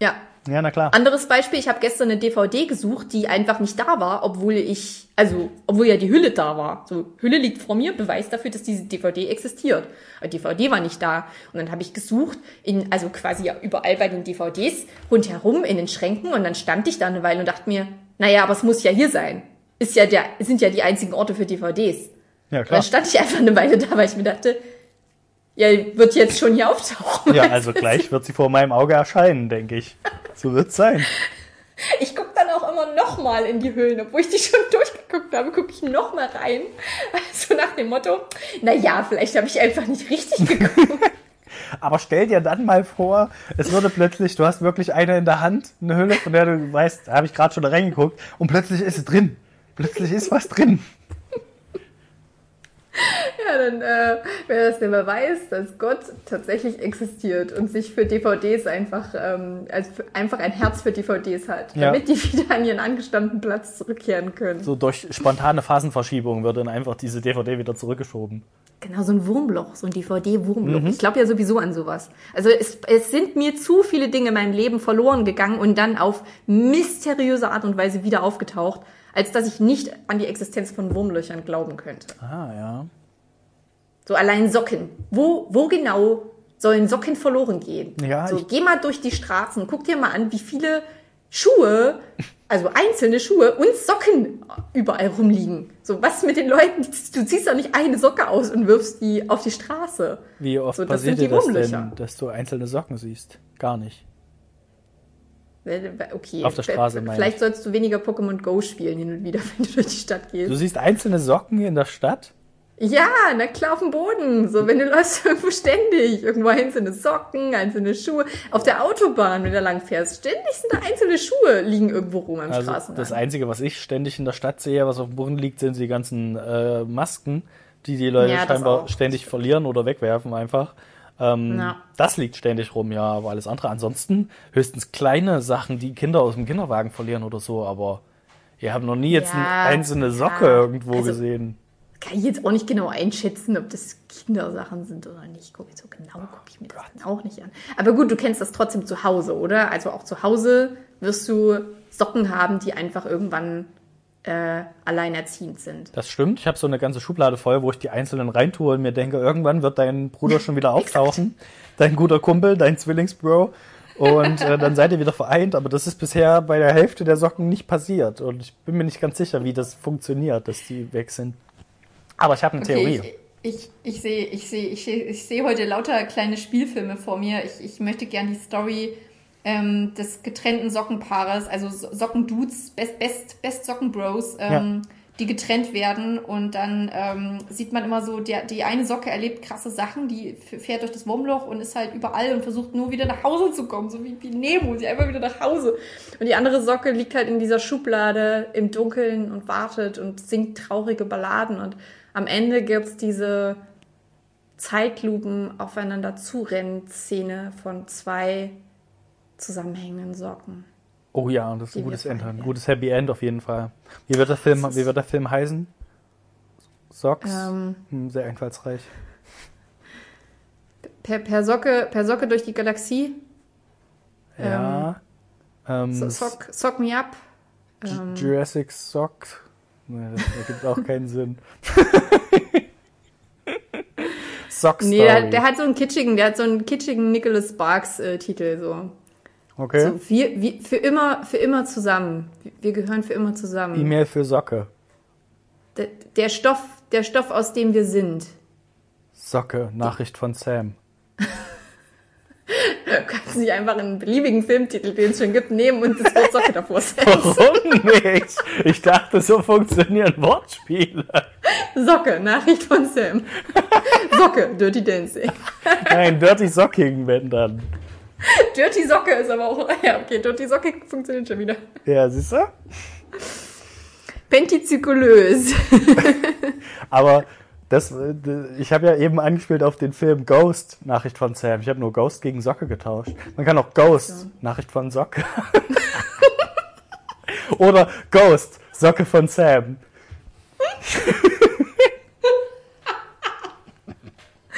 Ja, Ja, na klar. Anderes Beispiel, ich habe gestern eine DVD gesucht, die einfach nicht da war, obwohl ich, also, obwohl ja die Hülle da war. So, Hülle liegt vor mir, Beweis dafür, dass diese DVD existiert. Aber die DVD war nicht da. Und dann habe ich gesucht, in, also quasi ja überall bei den DVDs, rundherum in den Schränken. Und dann stand ich da eine Weile und dachte mir, naja, aber es muss ja hier sein. Ist ja der, sind ja die einzigen Orte für DVDs. Ja, Und klar. dann stand ich einfach eine Weile da, weil ich mir dachte, ja, wird jetzt schon hier auftauchen. Ja, also gleich wird sie vor meinem Auge erscheinen, denke ich. So wird's sein. Ich gucke dann auch immer noch mal in die Höhlen, obwohl ich die schon durchgeguckt habe, gucke ich noch mal rein. So nach dem Motto, na ja, vielleicht habe ich einfach nicht richtig geguckt. Aber stell dir dann mal vor, es würde plötzlich, du hast wirklich eine in der Hand, eine Hülle, von der du weißt, da habe ich gerade schon reingeguckt, und plötzlich ist es drin. Plötzlich ist was drin. Ja, dann, äh, wer das denn mal weiß, dass Gott tatsächlich existiert und sich für DVDs einfach, ähm, als einfach ein Herz für DVDs hat, Ja. damit die wieder an ihren angestammten Platz zurückkehren können. So durch spontane Phasenverschiebung wird dann einfach diese DVD wieder zurückgeschoben. Genau, so ein Wurmloch, so ein DVD-Wurmloch. Ich glaube ja sowieso an sowas. Also es, es sind mir zu viele Dinge in meinem Leben verloren gegangen und dann auf mysteriöse Art und Weise wieder aufgetaucht, als dass ich nicht an die Existenz von Wurmlöchern glauben könnte. Ah, ja. So allein Socken. Wo, wo genau sollen Socken verloren gehen? Ja, so, ich- geh mal durch die Straßen, guck dir mal an, wie viele Schuhe, also einzelne Schuhe und Socken überall rumliegen. So, was mit den Leuten? Du ziehst doch nicht eine Socke aus und wirfst die auf die Straße. Wie oft So, passiert sind dir das denn, dass du einzelne Socken siehst? Gar nicht. Okay. Auf der Straße, meine Vielleicht sollst du weniger Pokémon Go spielen hin und wieder, wenn du durch die Stadt gehst. Du siehst einzelne Socken in der Stadt? Ja, na klar, auf dem Boden. So, wenn du läufst irgendwo ständig. Irgendwo einzelne Socken, einzelne Schuhe. Auf der Autobahn, wenn du lang fährst, ständig sind da einzelne Schuhe liegen irgendwo rum am Also Straßenrand. das Einzige, was ich ständig in der Stadt sehe, was auf dem Boden liegt, sind die ganzen äh, Masken, die die Leute Ja, scheinbar ständig verlieren oder wegwerfen einfach. Ähm, Ja. Das liegt ständig rum, ja, aber alles andere. Ansonsten höchstens kleine Sachen, die Kinder aus dem Kinderwagen verlieren oder so, aber ihr habt noch nie jetzt Ja, eine einzelne Socke ja. irgendwo Also- gesehen. Kann ich jetzt auch nicht genau einschätzen, ob das Kindersachen sind oder nicht. Guck, so genau gucke ich mir das dann auch nicht an. Aber gut, du kennst das trotzdem zu Hause, oder? Also auch zu Hause wirst du Socken haben, die einfach irgendwann äh, alleinerziehend sind. Das stimmt. Ich habe so eine ganze Schublade voll, wo ich die einzelnen reintue und mir denke, irgendwann wird dein Bruder schon wieder auftauchen. Dein guter Kumpel, dein Zwillingsbro. Und äh, dann seid ihr wieder vereint. Aber das ist bisher bei der Hälfte der Socken nicht passiert. Und ich bin mir nicht ganz sicher, wie das funktioniert, dass die weg sind. Aber ich habe eine Theorie. Okay, ich, ich, ich sehe ich sehe, ich sehe, ich sehe heute lauter kleine Spielfilme vor mir. Ich, ich möchte gern die Story ähm, des getrennten Sockenpaares, also So- Sockendudes, Best, Best, Best Sockenbros, ähm, die getrennt werden und dann ähm, sieht man immer so, der, die eine Socke erlebt krasse Sachen, die fährt durch das Wurmloch und ist halt überall und versucht nur wieder nach Hause zu kommen, so wie, wie Nemo, sie einfach wieder nach Hause. Und die andere Socke liegt halt in dieser Schublade im Dunkeln und wartet und singt traurige Balladen und am Ende gibt's diese Zeitlupen aufeinander zurennen Szene von zwei zusammenhängenden Socken. Oh ja, das ist ein gutes Ende. Ein gutes Happy End auf jeden Fall. Wie wird der Film, wie wird der Film heißen? Socks? Ähm, Hm, sehr einfallsreich. per, per, Socke, per Socke durch die Galaxie. Ja. Ähm, So, sock, sock me up. Ähm, Jurassic Sock. Nee, das ergibt auch keinen Sinn. Sock Story. nee, der, der hat so einen kitschigen, der hat so einen kitschigen Nicholas Sparks äh, Titel so. Okay. So wir, wir, für immer, für immer zusammen. Wir gehören für immer zusammen. E-Mail für Socke. Der, der Stoff, der Stoff, aus dem wir sind. Socke, Nachricht von Sam. Du kannst nicht einfach einen beliebigen Filmtitel, den es schon gibt, nehmen und das Wort Socke davor setzen. Warum nicht? Ich dachte, so funktionieren Wortspiele. Socke, Nachricht von Sam. Socke, Dirty Dancing. Nein, Dirty Socking, wenn dann. Dirty Socke ist aber auch, ja, okay, Dirty Socke funktioniert schon wieder. Ja, siehst du? Pentizykulös. Aber das, äh, ich habe ja eben angespielt auf den Film Ghost, Nachricht von Sam. Ich habe nur Ghost gegen Socke getauscht. Man kann auch Ghost, Nachricht von Socke. Oder Ghost, Socke von Sam.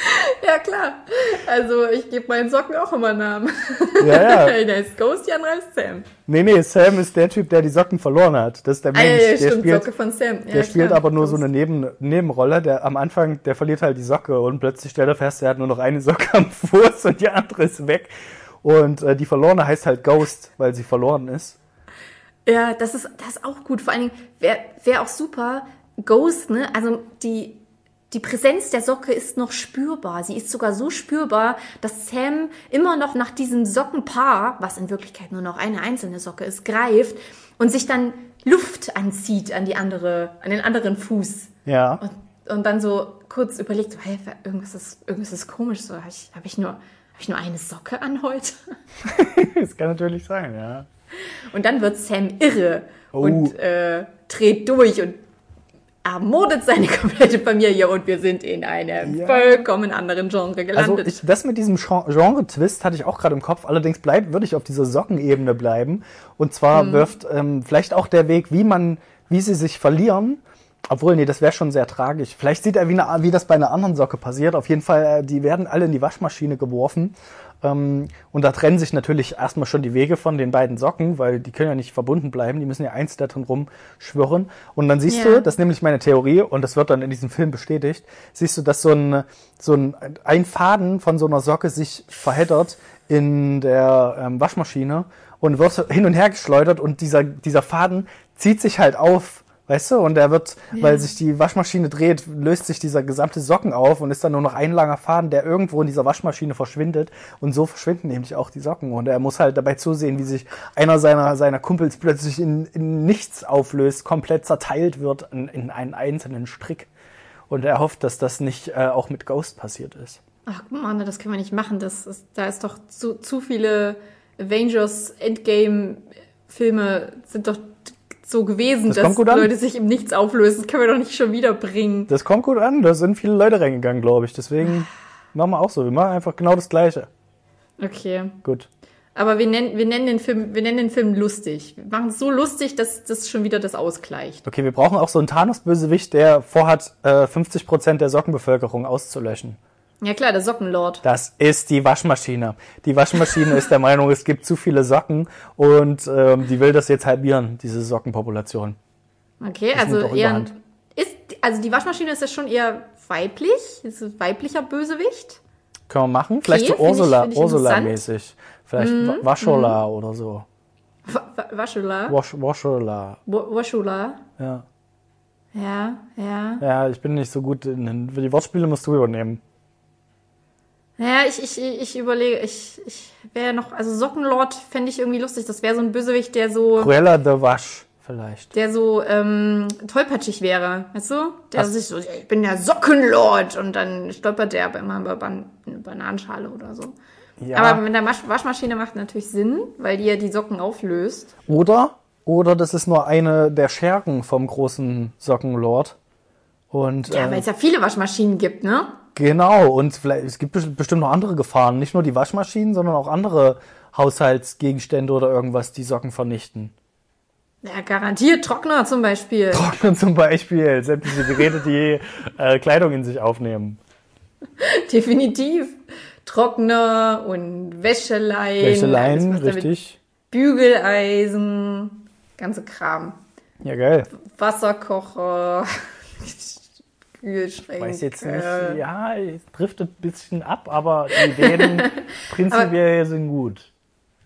Ja, klar. Also, ich gebe meinen Socken auch immer Namen. Ja, ja. Der ist Ghost, die andere ist Sam. Nee, nee, Sam ist der Typ, der die Socken verloren hat. Das ist der Ah, Mensch, ja, ja, der stimmt, spielt, Socke von Sam. Ja, der spielt klar. aber nur so eine Neben, Nebenrolle. Der am Anfang, der verliert halt die Socke und plötzlich stellt er fest, er hat nur noch eine Socke am Fuß und die andere ist weg. Und äh, die verlorene heißt halt Ghost, weil sie verloren ist. Ja, das ist, das ist auch gut. Vor allen Dingen wäre wär auch super. Ghost, ne? Also die, die Präsenz der Socke ist noch spürbar. Sie ist sogar so spürbar, dass Sam immer noch nach diesem Sockenpaar, was in Wirklichkeit nur noch eine einzelne Socke ist, greift und sich dann Luft anzieht an die andere, an den anderen Fuß. Ja. Und, und dann so kurz überlegt, so, hey, irgendwas ist, irgendwas ist komisch. So, habe ich, hab ich, nur, hab ich nur eine Socke an heute? Das kann natürlich sein, ja. Und dann wird Sam irre Oh. und äh, dreht durch und ermordet seine komplette Familie und wir sind in einem Ja. vollkommen anderen Genre Also gelandet. ich, das mit diesem Gen- Genre-Twist hatte ich auch gerade im Kopf. Allerdings bleibt, würde ich auf dieser Sockenebene bleiben. Und zwar Mhm. wirft ähm, vielleicht auch der Weg, wie man, wie sie sich verlieren. Obwohl, nee, das wäre schon sehr tragisch. Vielleicht sieht er, wie, eine, wie das bei einer anderen Socke passiert. Auf jeden Fall, äh, die werden alle in die Waschmaschine geworfen. Ähm, und da trennen sich natürlich erstmal schon die Wege von den beiden Socken, weil die können ja nicht verbunden bleiben. Die müssen ja eins da drin rumschwirren. Und dann siehst Ja. du, das ist nämlich meine Theorie, und das wird dann in diesem Film bestätigt, siehst du, dass so ein, so ein, ein Faden von so einer Socke sich verheddert in der ähm, Waschmaschine und wird hin und her geschleudert und dieser, dieser Faden zieht sich halt auf. Weißt du, und er wird, weil sich die Waschmaschine dreht, löst sich dieser gesamte Socken auf und ist dann nur noch ein langer Faden, der irgendwo in dieser Waschmaschine verschwindet. Und so verschwinden nämlich auch die Socken. Und er muss halt dabei zusehen, wie sich einer seiner, seiner Kumpels plötzlich in, in nichts auflöst, komplett zerteilt wird in, in einen einzelnen Strick. Und er hofft, dass das nicht äh, auch mit Ghost passiert ist. Ach Mann, das können wir nicht machen. Das ist, da ist doch zu, zu viele Avengers Endgame Filme sind doch so gewesen, Das dass. Leute sich im Nichts auflösen. Das können wir doch nicht schon wieder bringen. Das kommt gut an, da sind viele Leute reingegangen, glaube ich. Deswegen machen wir auch so. Wir machen einfach genau das Gleiche. Okay. Gut. Aber wir nennen, wir nennen den Film, wir nennen den Film lustig. Wir machen es so lustig, dass das schon wieder das ausgleicht. Okay, wir brauchen auch so einen Thanos-Bösewicht, der vorhat, äh, 50% der Sockenbevölkerung auszulöschen. Ja klar, der Sockenlord. Das ist die Waschmaschine. Die Waschmaschine ist der Meinung, es gibt zu viele Socken und ähm, die will das jetzt halbieren, diese Sockenpopulation. Okay, Das also eher ist also die Waschmaschine ist ja schon eher weiblich, ist es weiblicher Bösewicht. Können wir machen? Vielleicht so finde ich- Ursula, finde ich interessant. Mhm, Ursula-mäßig. Vielleicht Wa- Waschola oder so. Wasch, Waschola. Wa- Waschula. Ja. Ja, ja. ja, ich bin nicht so gut in den. Die Wortspiele musst du übernehmen. Ja, ich, ich, ich überlege, ich, ich wäre noch, also Sockenlord fände ich irgendwie lustig. Das wäre so ein Bösewicht, der so, Cruella de Wasch, vielleicht. der so ähm, tollpatschig wäre, weißt du? Der Hast- sich so, ich bin der Sockenlord und dann stolpert der aber immer über Ban eine Bananenschale oder so. Ja. Aber mit der Wasch Waschmaschine macht natürlich Sinn, weil die ja die Socken auflöst. Oder, oder das ist nur eine der Schergen vom großen Sockenlord. Und Ja, äh, weil es ja viele Waschmaschinen gibt, ne? Genau, und vielleicht, es gibt best- bestimmt noch andere Gefahren. Nicht nur die Waschmaschinen, sondern auch andere Haushaltsgegenstände oder irgendwas, die Socken vernichten. Ja, garantiert Trockner zum Beispiel. Trocknen zum Beispiel, sämtliche Geräte, die äh, Kleidung in sich aufnehmen. Definitiv. Trockner und Wäscheleien. Wäscheleien, richtig. Bügeleisen, ganze Kram. Ja, geil. Wasserkocher, Kühlschränke. Weiß jetzt nicht, ja, es driftet ein bisschen ab, aber die Ideen prinzipiell sind gut.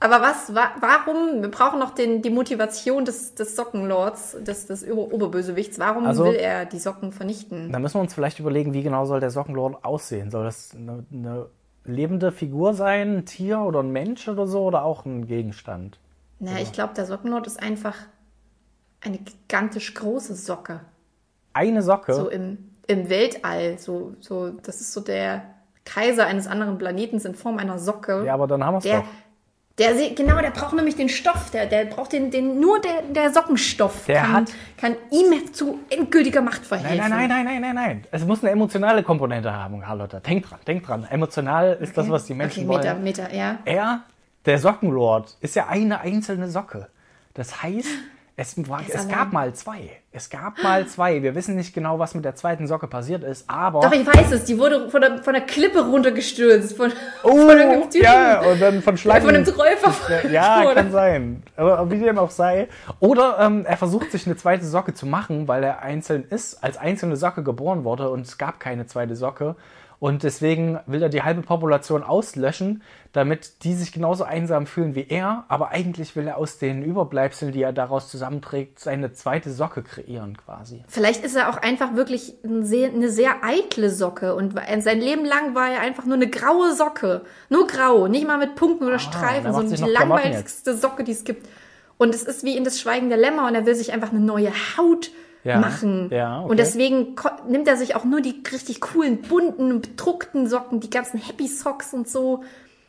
Aber was, wa warum, wir brauchen noch den, die Motivation des, des Sockenlords, des, des Ober Oberbösewichts. Warum Also- will er die Socken vernichten? Da müssen wir uns vielleicht überlegen, wie genau soll der Sockenlord aussehen? Soll das eine, eine lebende Figur sein, ein Tier oder ein Mensch oder so oder auch ein Gegenstand? Na, ich glaube, der Sockenlord ist einfach eine gigantisch große Socke. Eine Socke? So im, im Weltall. So, so, das ist so der Kaiser eines anderen Planetens in Form einer Socke. ja, aber dann haben wir es doch. der, genau, der braucht nämlich den Stoff, der, der braucht den, den, nur der, der Sockenstoff Der kann, hat- kann ihm zu endgültiger Macht verhelfen. nein, nein, nein, nein, nein, nein. Es muss eine emotionale Komponente haben, Carlotta. Denk dran, denk dran. Emotional ist das, was die Menschen okay, Meter, wollen. Meter, ja. Er, der Sockenlord, ist ja eine einzelne Socke. Das heißt, es, war, es allein. gab mal zwei. Es gab mal zwei. Wir wissen nicht genau, was mit der zweiten Socke passiert ist, aber. Doch, ich weiß es, die wurde von der, von der Klippe runtergestürzt. Von, oh, von irgendeinem Typen. ja, und dann von Schlangen. von einem Troll verfolgt Ja, wurde. kann sein. Aber wie dem auch sei. Oder ähm, er versucht sich eine zweite Socke zu machen, weil er einzeln ist, als einzelne Socke geboren wurde und es gab keine zweite Socke. Und deswegen will er die halbe Population auslöschen, damit die sich genauso einsam fühlen wie er. Aber eigentlich will er aus den Überbleibseln, die er daraus zusammenträgt, seine zweite Socke kreieren quasi. Vielleicht ist er auch einfach wirklich ein sehr, eine sehr eitle Socke und sein Leben lang war er einfach nur eine graue Socke. Nur grau, nicht mal mit Punkten oder Streifen, Ah, der so macht sich die langweiligste Socke, die es gibt. Und es ist wie in das Schweigen der Lämmer und er will sich einfach eine neue Haut Ja, machen. ja, okay. Und deswegen nimmt er sich auch nur die richtig coolen, bunten, bedruckten Socken, die ganzen Happy Socks und so.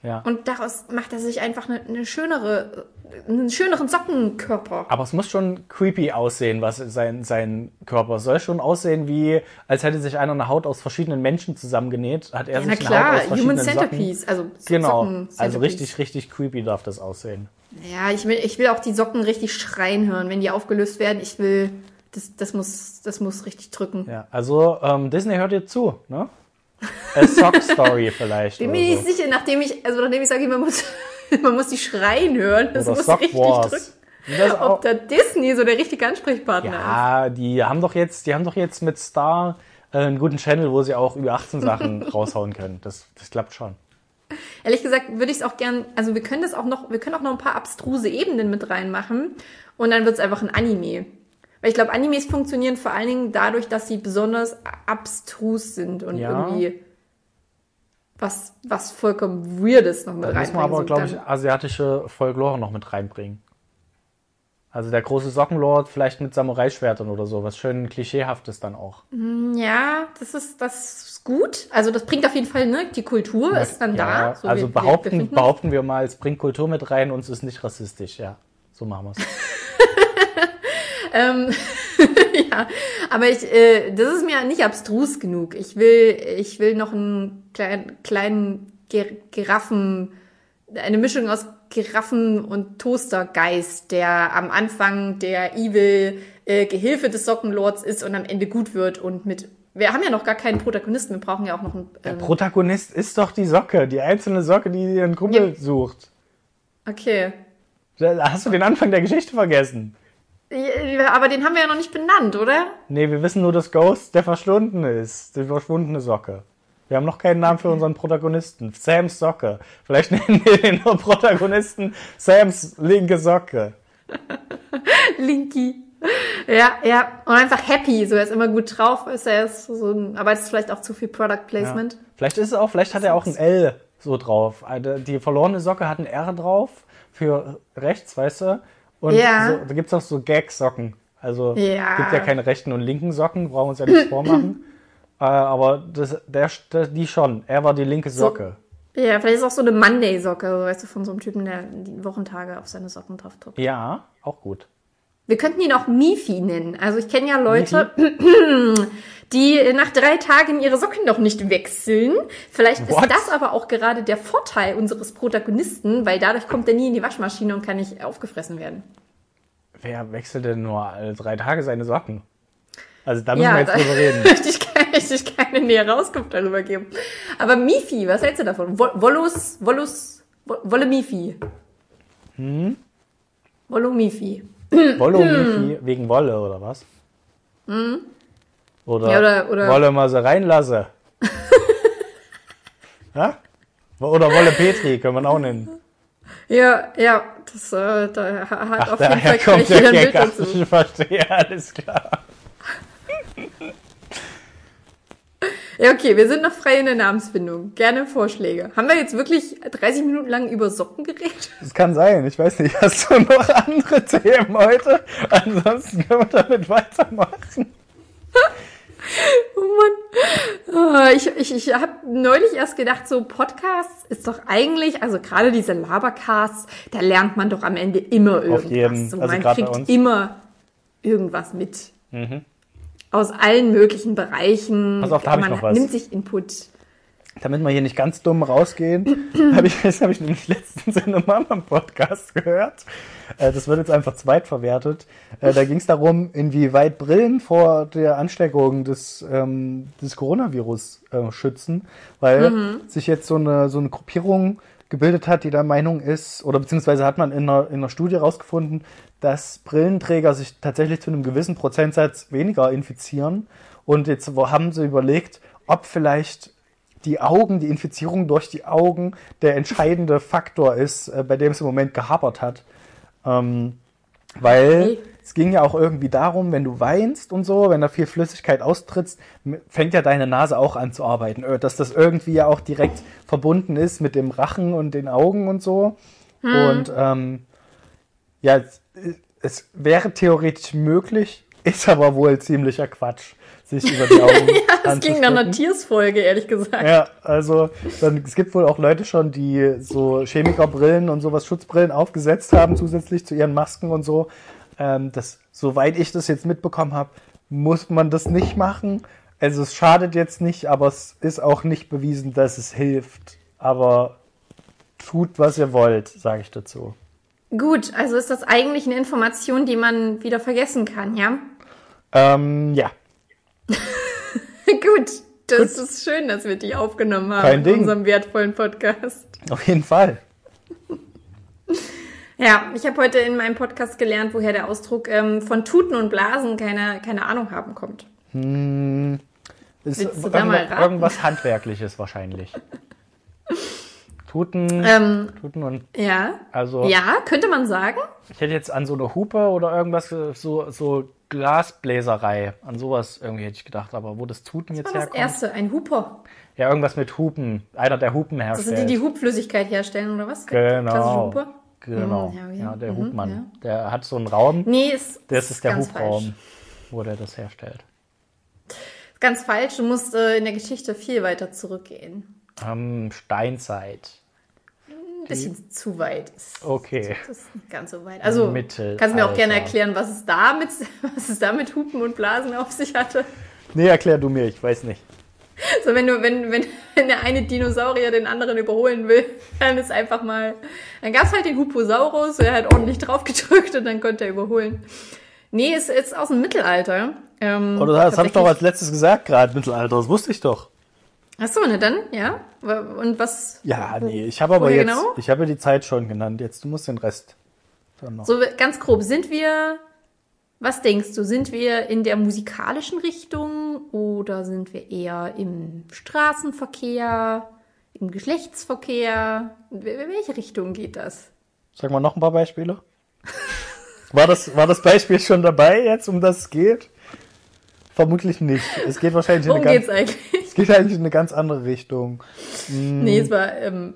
Ja. Und daraus macht er sich einfach eine, eine schönere einen schöneren Sockenkörper. Aber es muss schon creepy aussehen, was sein, sein Körper soll schon aussehen wie, als hätte sich einer eine Haut aus verschiedenen Menschen zusammengenäht, hat er Ja, na sich eine Haut klar, aus verschiedenen Human Centipede. Socken. Also so- Genau, Socken also Centipede. richtig, richtig creepy darf das aussehen. Ja, ich will, ich will auch die Socken richtig schreien hören, wenn die aufgelöst werden. Ich will, das, das, muss, das muss richtig drücken. Ja, also ähm, Disney hört dir zu, ne? A Sock Story vielleicht. Bin mir nicht so. sicher, nachdem ich, also nachdem ich sage, man muss, man muss die schreien hören, das Oder muss Sock richtig Wars. drücken. Das auch, Ob da Disney so der richtige Ansprechpartner ist. ja, die haben doch jetzt, die haben doch jetzt mit Star äh, einen guten Channel, wo sie auch über 18 Sachen raushauen können. Das, das klappt schon. Ehrlich gesagt würde ich es auch gern, also wir können das auch noch, wir können auch noch ein paar abstruse Ebenen mit reinmachen und dann wird es einfach ein Anime. Weil ich glaube, Animes funktionieren vor allen Dingen dadurch, dass sie besonders abstrus sind und Ja. irgendwie was, was vollkommen Weirdes noch mit Da müssen wir reinbringen. aber, glaube ich, asiatische Folklore noch mit reinbringen. Also der große Sockenlord vielleicht mit Samurai-Schwertern oder so, was schön klischeehaftes dann auch. Ja, das ist, das ist gut. Also das bringt auf jeden Fall, ne, die Kultur ist dann Ja, da. So, also wir- wir behaupten, uns- behaupten wir mal, es bringt Kultur mit rein und es ist nicht rassistisch, ja. So machen wir es. Ähm, ja, aber ich, äh, das ist mir nicht abstrus genug. Ich will, ich will noch einen kleinen, kleinen Giraffen, eine Mischung aus Giraffen und Toastergeist, der am Anfang der Evil äh, Gehilfe des Sockenlords ist und am Ende gut wird und mit. Wir haben ja noch gar keinen Protagonisten, wir brauchen ja auch noch einen. Der Ähm, Protagonist ist doch die Socke, die einzelne Socke, die ihren Kumpel Ja. sucht. okay. Da Hast du den Anfang der Geschichte vergessen? Aber den haben wir ja noch nicht benannt, oder? Nee, wir wissen nur, dass Ghost der Verschwundene ist. Die verschwundene Socke. Wir haben noch keinen Namen für unseren Protagonisten. Sams Socke. Vielleicht nennen wir den Protagonisten Sams linke Socke. Linky. Ja, ja. Und einfach happy. So, er ist immer gut drauf. Ist er ist so ein, aber es ist vielleicht auch zu viel Product Placement. Ja. Vielleicht ist es auch, vielleicht hat er auch ein L so drauf. Die verlorene Socke hat ein R drauf für rechts, weißt du? Und Ja. so, da gibt's auch so Gag-Socken. Also Ja. gibt ja keine rechten und linken Socken, brauchen wir uns ja nichts vormachen. Äh, aber das, der, der, die schon. Er war die linke Socke. Ja, vielleicht ist auch so eine Monday-Socke, so, weißt du, von so einem Typen, der die Wochentage auf seine Socken drauf. Ja, auch gut. Wir könnten ihn auch Mifi nennen. Also ich kenne ja Leute, die nach drei Tagen ihre Socken noch nicht wechseln. Vielleicht What? ist das aber auch gerade der Vorteil unseres Protagonisten, weil dadurch kommt er nie in die Waschmaschine und kann nicht aufgefressen werden. Wer wechselt denn nur alle drei Tage seine Socken? Also da müssen Ja, wir jetzt drüber reden. möchte ich, möchte ich keine nähere Auskunft darüber geben. Aber Mifi, was hältst du davon? Wo- Wollus, Wollus, Wo- Wolle Mifi. Hm? Wollo Mifi. Wolle und Mifi wegen Wolle oder was? Oder, Hm. Ja, oder- oder- Wolle mal sie reinlasse. ja? Oder Wolle Petri können wir auch nennen. Ja, ja, das äh, da ha- hat Ach, auf jeden daher Fall kommt der Gag. Ich verstehe, alles klar. Ja, okay, wir sind noch frei in der Namensfindung. Gerne Vorschläge. Haben wir jetzt wirklich 30 Minuten lang über Socken geredet? Das kann sein. Ich weiß nicht, hast du noch andere Themen heute? Ansonsten können wir damit weitermachen. Oh Mann. Oh, ich ich, ich habe neulich erst gedacht, so Podcasts ist doch eigentlich, also gerade diese Labercasts, da lernt man doch am Ende immer irgendwas. jeden, so, also man kriegt immer irgendwas mit. Aus allen möglichen Bereichen. Pass auf, da hab ich man noch was. nimmt sich Input. Damit wir hier nicht ganz dumm rausgehen, habe ich, das habe ich nämlich letztens in einem anderen Podcast gehört. Äh, das wird jetzt einfach zweitverwertet. Äh, da ging es darum, inwieweit Brillen vor der Ansteckung des, ähm, des Coronavirus äh, schützen, weil sich jetzt so eine, so eine Gruppierung gebildet hat, die der Meinung ist, oder beziehungsweise hat man in einer, in einer Studie herausgefunden, dass Brillenträger sich tatsächlich zu einem gewissen Prozentsatz weniger infizieren. Und jetzt haben sie überlegt, ob vielleicht die Augen, die Infizierung durch die Augen der entscheidende Faktor ist, äh, bei dem es im Moment gehapert hat. Ähm, weil Okay. Es ging ja auch irgendwie darum, wenn du weinst und so, wenn da viel Flüssigkeit austrittst, fängt ja deine Nase auch an zu arbeiten. Äh, Dass das irgendwie ja auch direkt verbunden ist mit dem Rachen und den Augen und so. Und ähm, ja, es, es wäre theoretisch möglich, ist aber wohl ziemlicher Quatsch, sich über die Augen Das ging nach einer Tiersfolge, ehrlich gesagt. Ja, also dann, es gibt wohl auch Leute schon, die so Chemikerbrillen und sowas, Schutzbrillen aufgesetzt haben, zusätzlich zu ihren Masken und so. Ähm, das, soweit ich das jetzt mitbekommen habe, muss man das nicht machen. Also es schadet jetzt nicht, aber es ist auch nicht bewiesen, dass es hilft. Aber tut, was ihr wollt, sage ich dazu. Gut, also ist das eigentlich eine Information, die man wieder vergessen kann, ja? Ähm, ja. Gut, das Gut. ist schön, dass wir die aufgenommen haben Kein Ding. in unserem wertvollen Podcast. Auf jeden Fall. Ja, ich habe heute in meinem Podcast gelernt, woher der Ausdruck ähm, von Tuten und Blasen keine, keine Ahnung haben kommt. Hm, ist irgendwas, irgendwas Handwerkliches wahrscheinlich. Tuten, ähm, Tuten und. Ja. Also. Ja, könnte man sagen. Ich hätte jetzt an so eine Hupe oder irgendwas, so, so Glasbläserei, an sowas irgendwie hätte ich gedacht, aber wo das Tuten das jetzt war herkommt. Das erste, ein Huper. Ja, irgendwas mit Hupen. Einer, der Hupen herstellt. Das sind die, die Hubflüssigkeit herstellen, oder was? Genau. Huper? Genau. Mhm, ja, ja, der mhm, Hubmann. Ja. Der hat so einen Raum. Nee, ist. Das ist der Hubraum, falsch. wo der das herstellt. Ganz falsch. Du musst äh, in der Geschichte viel weiter zurückgehen. Ähm, Steinzeit. Ein bisschen zu weit ist. Okay. Das ist nicht ganz so weit. Also Mittel, kannst du mir auch gerne erklären, was es da mit, was es da mit Hupen und Blasen auf sich hatte? Nee, erklär du mir, ich weiß nicht. So, wenn du, wenn, wenn, wenn der eine Dinosaurier den anderen überholen will, dann ist einfach mal, dann gab's halt den Huposaurus, der hat ordentlich draufgedrückt und dann konnte er überholen. Nee, es ist aus dem Mittelalter. Ähm, Oder das habe ich doch als letztes gesagt gerade, Mittelalter, das wusste ich doch. Ach so, ne, dann, ja. Und was? Ja, nee, ich habe aber jetzt, genau? ich habe die Zeit schon genannt. Jetzt, du musst den Rest dann noch. So ganz grob, sind wir, was denkst du, sind wir in der musikalischen Richtung oder sind wir eher im Straßenverkehr, im Geschlechtsverkehr? In welche Richtung geht das? Sag mal noch ein paar Beispiele. war das, war das Beispiel schon dabei jetzt, um das es geht? Vermutlich nicht. Es geht wahrscheinlich in Worum eine geht's eigentlich? Es geht eigentlich in eine ganz andere Richtung. Hm. Nee, es war ähm,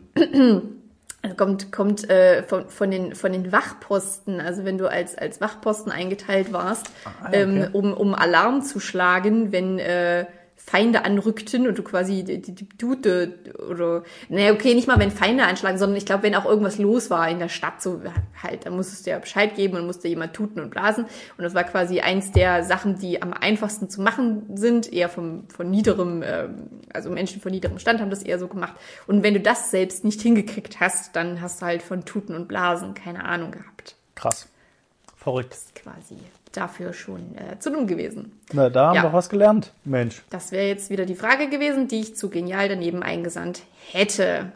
kommt kommt äh, von, von den von den Wachposten. Also wenn du als als Wachposten eingeteilt warst, ah, okay. ähm, um um Alarm zu schlagen, wenn äh, Feinde anrückten und du quasi die, die, die Dute oder, naja, okay, nicht mal wenn Feinde anschlagen, sondern ich glaube, wenn auch irgendwas los war in der Stadt, so halt, dann musstest du ja Bescheid geben und musste jemand tuten und blasen. Und das war quasi eins der Sachen, die am einfachsten zu machen sind, eher vom, von niederem, ähm, also Menschen von niederem Stand haben das eher so gemacht. Und wenn du das selbst nicht hingekriegt hast, dann hast du halt von Tuten und Blasen keine Ahnung gehabt. Krass. Verrückt. Quasi dafür schon äh, zu dumm gewesen. Na, da haben ja. wir was gelernt, Mensch. Das wäre jetzt wieder die Frage gewesen, die ich zu genial daneben eingesandt hätte.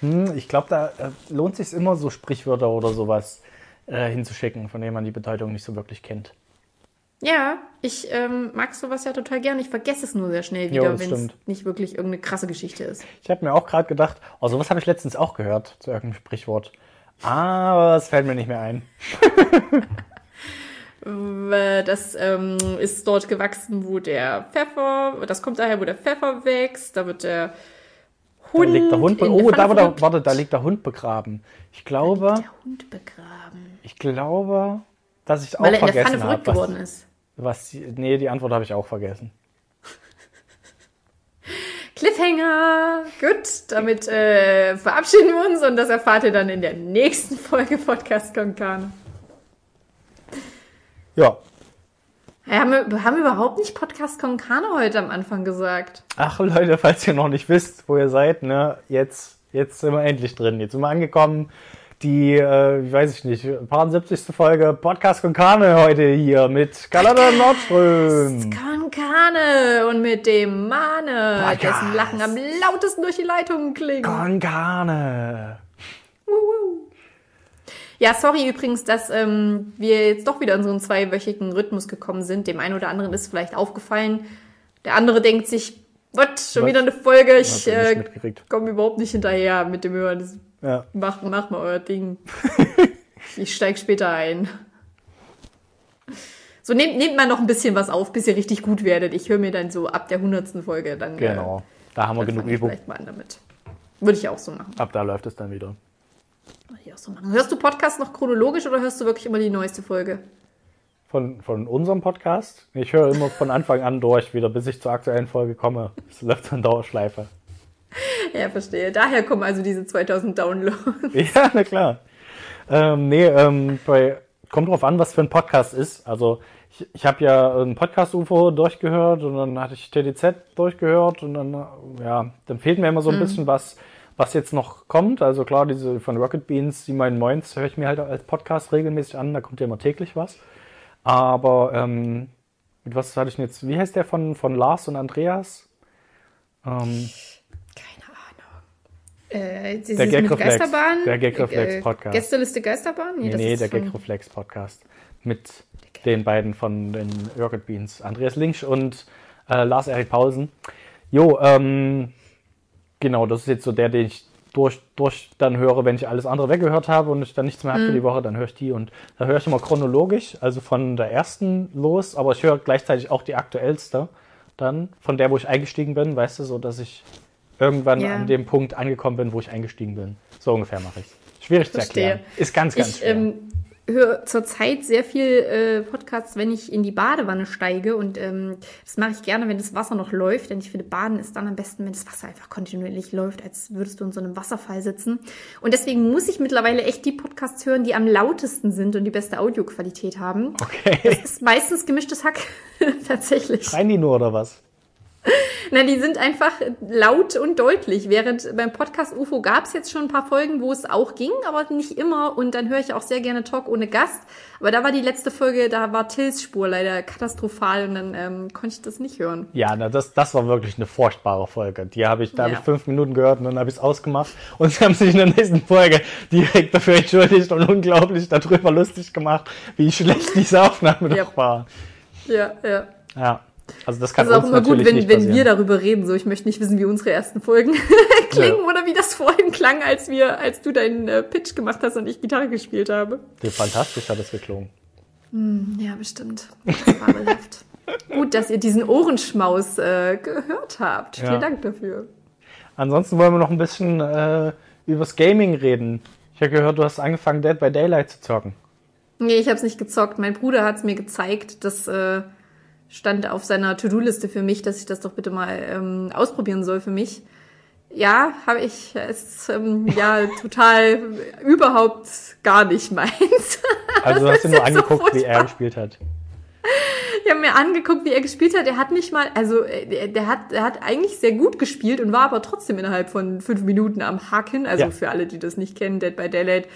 Hm, ich glaube, da äh, lohnt sich immer so Sprichwörter oder sowas äh, hinzuschicken, von denen man die Bedeutung nicht so wirklich kennt. Ja, ich ähm, mag sowas ja total gern. Ich vergesse es nur sehr schnell wieder, wenn es nicht wirklich irgendeine krasse Geschichte ist. Ich habe mir auch gerade gedacht, oh, sowas habe ich letztens auch gehört zu irgendeinem Sprichwort. Aber es fällt mir nicht mehr ein. Das ähm, ist dort gewachsen, wo der Pfeffer, das kommt daher, wo der Pfeffer wächst. Da wird der Hund. Da liegt der Hund oh, da, da, warte, da liegt der Hund begraben. Ich glaube. Da liegt der Hund begraben. Ich glaube, dass ich auch Weil er vergessen in der Pfanne verrückt hab, geworden ist. Was, nee, die Antwort habe ich auch vergessen. Cliffhanger! Gut, damit äh, verabschieden wir uns und das erfahrt ihr dann in der nächsten Folge Podcast Konkane. Ja. ja haben, wir, haben wir überhaupt nicht Podcast Konkane heute am Anfang gesagt? Ach Leute, falls ihr noch nicht wisst, wo ihr seid, ne, jetzt, jetzt sind wir endlich drin. Jetzt sind wir angekommen. Die, äh, weiß ich nicht, paar 70. Folge Podcast Konkane heute hier mit Galata Nordström. Konkane und mit dem Mane, Podcast. dessen Lachen am lautesten durch die Leitungen klingt. Konkane. Ja, sorry übrigens, dass ähm, wir jetzt doch wieder in so einen zweiwöchigen Rhythmus gekommen sind. Dem einen oder anderen ist vielleicht aufgefallen. Der andere denkt sich, was, schon was? wieder eine Folge? Ich äh, komme überhaupt nicht hinterher mit dem Hören. Ja. Macht mach mal euer Ding. ich steig später ein. So, nehmt, nehmt mal noch ein bisschen was auf, bis ihr richtig gut werdet. Ich höre mir dann so ab der hundertsten Folge dann. Genau, äh, da haben wir genug Übung. Vielleicht mal an damit. Würde ich auch so machen. Ab da läuft es dann wieder. Ich auch so machen. Hörst du Podcast noch chronologisch oder hörst du wirklich immer die neueste Folge? von, von unserem Podcast. Ich höre immer von Anfang an durch, wieder bis ich zur aktuellen Folge komme. Es läuft so in Dauerschleife. Ja, verstehe. Daher kommen also diese 2000 Downloads. Ja, na klar. Ähm, nee, ähm, bei, kommt drauf an, was für ein Podcast ist. Also ich, ich habe ja ein Podcast-UFO durchgehört und dann hatte ich TDZ durchgehört und dann, ja, dann fehlt mir immer so ein bisschen was, was jetzt noch kommt. Also klar, diese von Rocket Beans, die meinen Moins, höre ich mir halt als Podcast regelmäßig an, da kommt ja immer täglich was. Aber ähm, mit was hatte ich denn jetzt? Wie heißt der von, von Lars und Andreas? Ähm, Keine Ahnung. Äh, Der Gagreflex. Geisterbahn? Der Gagreflex Äh, Podcast. Gästeliste Geisterbahn? nee, nee, ist der Gagreflex Podcast. Mit den beiden von den Rocket Beans. Andreas Links und äh, Lars Erik Paulsen. Jo, ähm, genau, das ist jetzt so der, den ich durch, durch dann höre, wenn ich alles andere weggehört habe und ich dann nichts mehr habe für die Woche, dann höre ich die und da höre ich immer chronologisch, also von der ersten los, aber ich höre gleichzeitig auch die aktuellste dann, von der, wo ich eingestiegen bin, weißt du, so dass ich irgendwann Ja. an dem Punkt angekommen bin, wo ich eingestiegen bin. So ungefähr mache ich Schwierig zu Verstehe. erklären. Ist ganz, ganz Ich schwer. ähm, höre zurzeit sehr viel äh, Podcasts, wenn ich in die Badewanne steige. Und ähm, das mache ich gerne, wenn das Wasser noch läuft. Denn ich finde, Baden ist dann am besten, wenn das Wasser einfach kontinuierlich läuft, als würdest du in so einem Wasserfall sitzen. Und deswegen muss ich mittlerweile echt die Podcasts hören, die am lautesten sind und die beste Audioqualität haben. okay. Das ist meistens gemischtes Hack, tatsächlich. Schreien die nur oder was? Na, die sind einfach laut und deutlich. Während beim Podcast UFO gab es jetzt schon ein paar Folgen, wo es auch ging, aber nicht immer. Und dann höre ich auch sehr gerne Talk ohne Gast. Aber da war die letzte Folge, da war Tills Spur leider katastrophal und dann ähm, konnte ich das nicht hören. Ja, na, das, das war wirklich eine furchtbare Folge. Die habe ich, da habe Ja. ich fünf Minuten gehört und dann habe ich es ausgemacht. Und sie haben sich in der nächsten Folge direkt dafür entschuldigt und unglaublich darüber lustig gemacht, wie schlecht diese Aufnahme Ja. doch war. Ja, ja. Ja, also das kann Das ist auch immer gut, wenn, wenn wir darüber reden. So, ich möchte nicht wissen, wie unsere ersten Folgen klingen oder wie das vorhin klang, als wir, als du deinen äh, Pitch gemacht hast und ich Gitarre gespielt habe. Wie fantastisch hat das geklungen. Ja, bestimmt. Gut, dass ihr diesen Ohrenschmaus äh, gehört habt. Ja. Vielen Dank dafür. Ansonsten wollen wir noch ein bisschen äh, übers Gaming reden. Ich habe gehört, du hast angefangen, Dead by Daylight zu zocken. Nee, ich habe es nicht gezockt. Mein Bruder hat es mir gezeigt. Das äh, stand auf seiner To-Do-Liste für mich, dass ich das doch bitte mal ähm, ausprobieren soll für mich. Ja, habe ich. Es ähm, ja total überhaupt gar nicht meins. Also du hast dir nur jetzt so angeguckt, wie er gespielt hat. Ich habe mir angeguckt, wie er gespielt hat. Er hat nicht mal, also äh, der, der hat, der hat eigentlich sehr gut gespielt und war aber trotzdem innerhalb von fünf Minuten am Haken. Also Ja. für alle, die das nicht kennen, Dead by Daylight.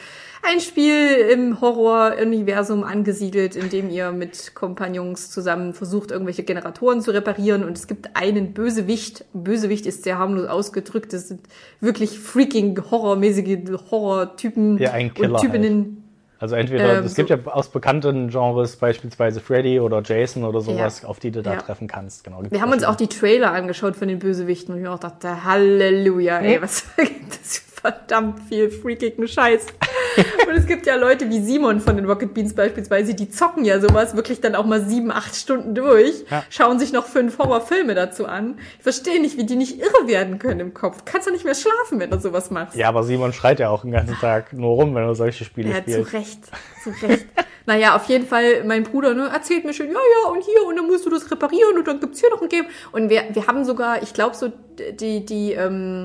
Ein Spiel im Horror-Universum angesiedelt, in dem ihr mit Kompagnons zusammen versucht, irgendwelche Generatoren zu reparieren. Und es gibt einen Bösewicht. Bösewicht ist sehr harmlos ausgedrückt. Das sind wirklich freaking horrormäßige Horrortypen Ja, ein Killer und Typinnen. Also entweder, Ähm, es gibt so- ja aus bekannten Genres beispielsweise Freddy oder Jason oder sowas, Ja. auf die du da Ja. treffen kannst. Genau, Wir haben uns auch die Trailer angeschaut von den Bösewichten und ich auch dachte, Halleluja, ey, was gibt es für verdammt viel freakigen Scheiß. und es gibt ja Leute wie Simon von den Rocket Beans beispielsweise, die zocken ja sowas wirklich dann auch mal sieben, acht Stunden durch, Ja. schauen sich noch fünf Horrorfilme dazu an. Ich verstehe nicht, wie die nicht irre werden können im Kopf. Du kannst doch nicht mehr schlafen, wenn du sowas machst. Ja, aber Simon schreit ja auch den ganzen Tag nur rum, wenn er solche Spiele Ja, spielt. zu Recht, zu Recht. naja, auf jeden Fall, mein Bruder ne, erzählt mir schon, ja, ja, und hier, und dann musst du das reparieren, und dann gibt's hier noch ein Game. Und wir, wir haben sogar, ich glaube, so die, die, ähm,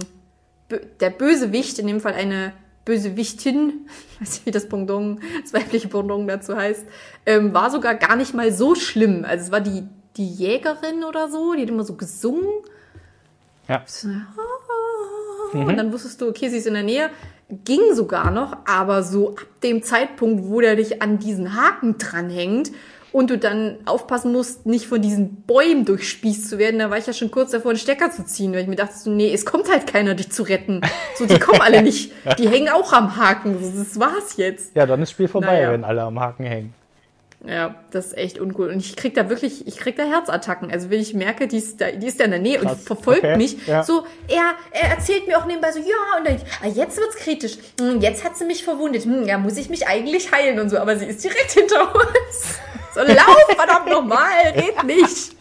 der Bösewicht, in dem Fall eine Bösewichtin, ich weiß nicht, wie das Pendant, das weibliche Pendant dazu heißt, ähm, war sogar gar nicht mal so schlimm. Also es war die, die Jägerin oder so, die hat immer so gesungen. Ja. So, Und dann wusstest du, okay, sie ist in der Nähe. Ging sogar noch, aber so ab dem Zeitpunkt, wo der dich an diesen Haken dranhängt und du dann aufpassen musst, nicht von diesen Bäumen durchspießt zu werden, da war ich ja schon kurz davor, einen Stecker zu ziehen, weil ich mir dachte, so, nee, es kommt halt keiner, dich zu retten. So, die kommen alle nicht. Die hängen auch am Haken. So, das war's jetzt. Ja, dann ist Spiel vorbei, Naja. wenn alle am Haken hängen. Ja, das ist echt uncool. Und ich krieg da wirklich, ich krieg da Herzattacken. Also wenn ich merke, die ist da, die ist da in der Nähe und Krass. verfolgt Okay, mich. ja. So, er, er erzählt mir auch nebenbei so, ja, und dann, ah, jetzt wird's kritisch. Hm, Jetzt hat sie mich verwundet. Hm, ja, muss ich mich eigentlich heilen und so. Aber sie ist direkt hinter uns. Lauf, verdammt nochmal, red nicht.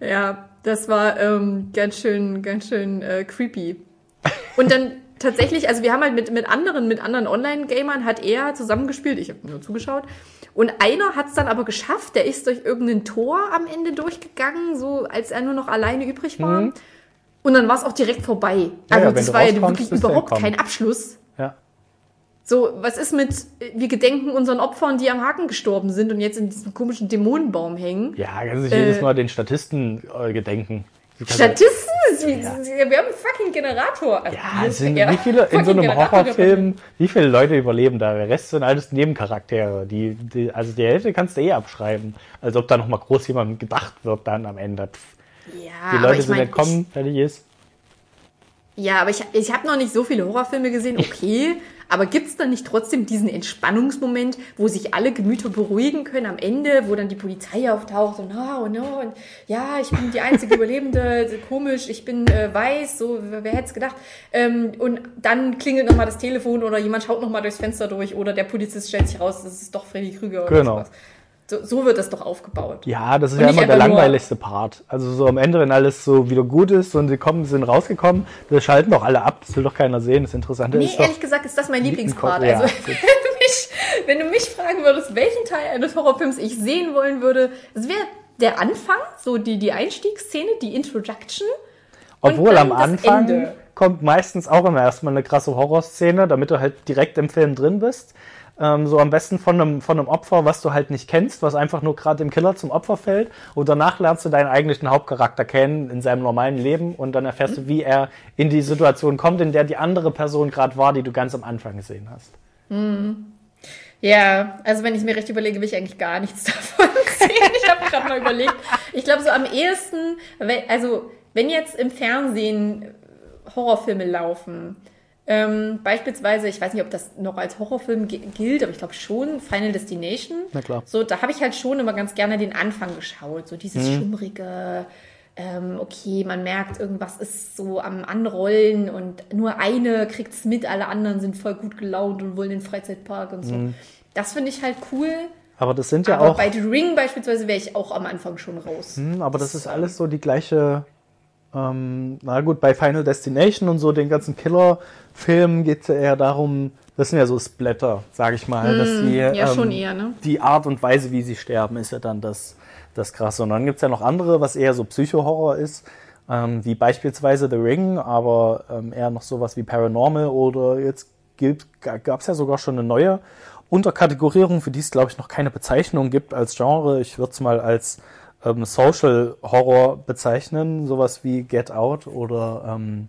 Ja, das war ähm, ganz schön, ganz schön äh, creepy. Und dann tatsächlich, also wir haben halt mit, mit anderen, mit anderen Online-Gamern hat er zusammengespielt, ich habe nur zugeschaut. Und einer hat es dann aber geschafft, der ist durch irgendein Tor am Ende durchgegangen, so als er nur noch alleine übrig war. Mhm. Und dann war es auch direkt vorbei. Also ja, das war ja wirklich überhaupt kein Abschluss. Ja. So, was ist mit, äh, wir gedenken unseren Opfern, die am Haken gestorben sind und jetzt in diesem komischen Dämonenbaum hängen? Ja, kannst dich Äh, jedes Mal den Statisten äh, gedenken. Du Statisten, ist wie, wir haben einen fucking Generator. Ja, es sind Ja, wie viele in so einem Horrorfilm, wie viele Leute überleben da? Der Rest sind alles Nebencharaktere. Die, die, also die Hälfte kannst du eh abschreiben. Als ob da nochmal groß jemand gedacht wird dann am Ende. Pff, Ja, Die aber Leute ich sind entkommen, fertig ist. Ja, aber ich, ich habe noch nicht so viele Horrorfilme gesehen, okay. Aber gibt's dann nicht trotzdem diesen Entspannungsmoment, wo sich alle Gemüter beruhigen können am Ende, wo dann die Polizei auftaucht und oh, no, und ja, ich bin die einzige Überlebende, komisch, ich bin äh, weiß, so, wer, wer hätte es gedacht. Ähm, und dann klingelt nochmal das Telefon oder jemand schaut nochmal durchs Fenster durch oder der Polizist stellt sich raus, das ist doch Freddy Krüger oder Genau. sowas. So, so wird das doch aufgebaut. Ja, das ist Und ja immer der langweiligste Part. Also so am Ende, wenn alles so wieder gut ist und sie kommen, sind rausgekommen, das schalten doch alle ab. Das will doch keiner sehen. Das Interessante Nee, ist doch, ehrlich gesagt ist das mein Lieblingspart. Ja, Also, wenn du, mich, wenn du mich fragen würdest, welchen Teil eines Horrorfilms ich sehen wollen würde, es wäre der Anfang, so die, die Einstiegsszene, die Introduction. Obwohl am Anfang Ende. kommt meistens auch immer erstmal eine krasse Horrorszene, damit du halt direkt im Film drin bist. Ähm, so am besten von einem, von einem Opfer, was du halt nicht kennst, was einfach nur gerade dem Killer zum Opfer fällt. Und danach lernst du deinen eigentlichen Hauptcharakter kennen in seinem normalen Leben und dann erfährst du, wie er in die Situation kommt, in der die andere Person gerade war, die du ganz am Anfang gesehen hast. Ja, also wenn ich mir recht überlege, will ich eigentlich gar nichts davon sehen. Ich habe gerade mal überlegt. Ich glaube, so am ehesten, also wenn jetzt im Fernsehen Horrorfilme laufen, ähm, beispielsweise, ich weiß nicht, ob das noch als Horrorfilm gi- gilt, aber ich glaube schon, Final Destination. Na klar. So, da habe ich halt schon immer ganz gerne den Anfang geschaut. So dieses schummrige, ähm, okay, man merkt, irgendwas ist so am Anrollen und nur eine kriegt's mit, alle anderen sind voll gut gelaunt und wollen den Freizeitpark und so. Das finde ich halt cool. Aber das sind ja aber auch. bei The Ring beispielsweise wäre ich auch am Anfang schon raus. Hm, aber das ist alles so die gleiche. Ähm, na gut, bei Final Destination und so den ganzen Killer-Filmen geht es ja eher darum, das sind ja so Splatter, sage ich mal, dass die, ja, ähm, schon eher, ne? die Art und Weise, wie sie sterben, ist ja dann das, das Krasse. Und dann gibt's ja noch andere, was eher so Psycho-Horror ist, ähm, wie beispielsweise The Ring, aber ähm, eher noch sowas wie Paranormal oder jetzt gab es ja sogar schon eine neue Unterkategorierung, für die es, glaube ich, noch keine Bezeichnung gibt als Genre. Ich würde es mal als ähm, Social Horror bezeichnen, sowas wie Get Out oder ähm,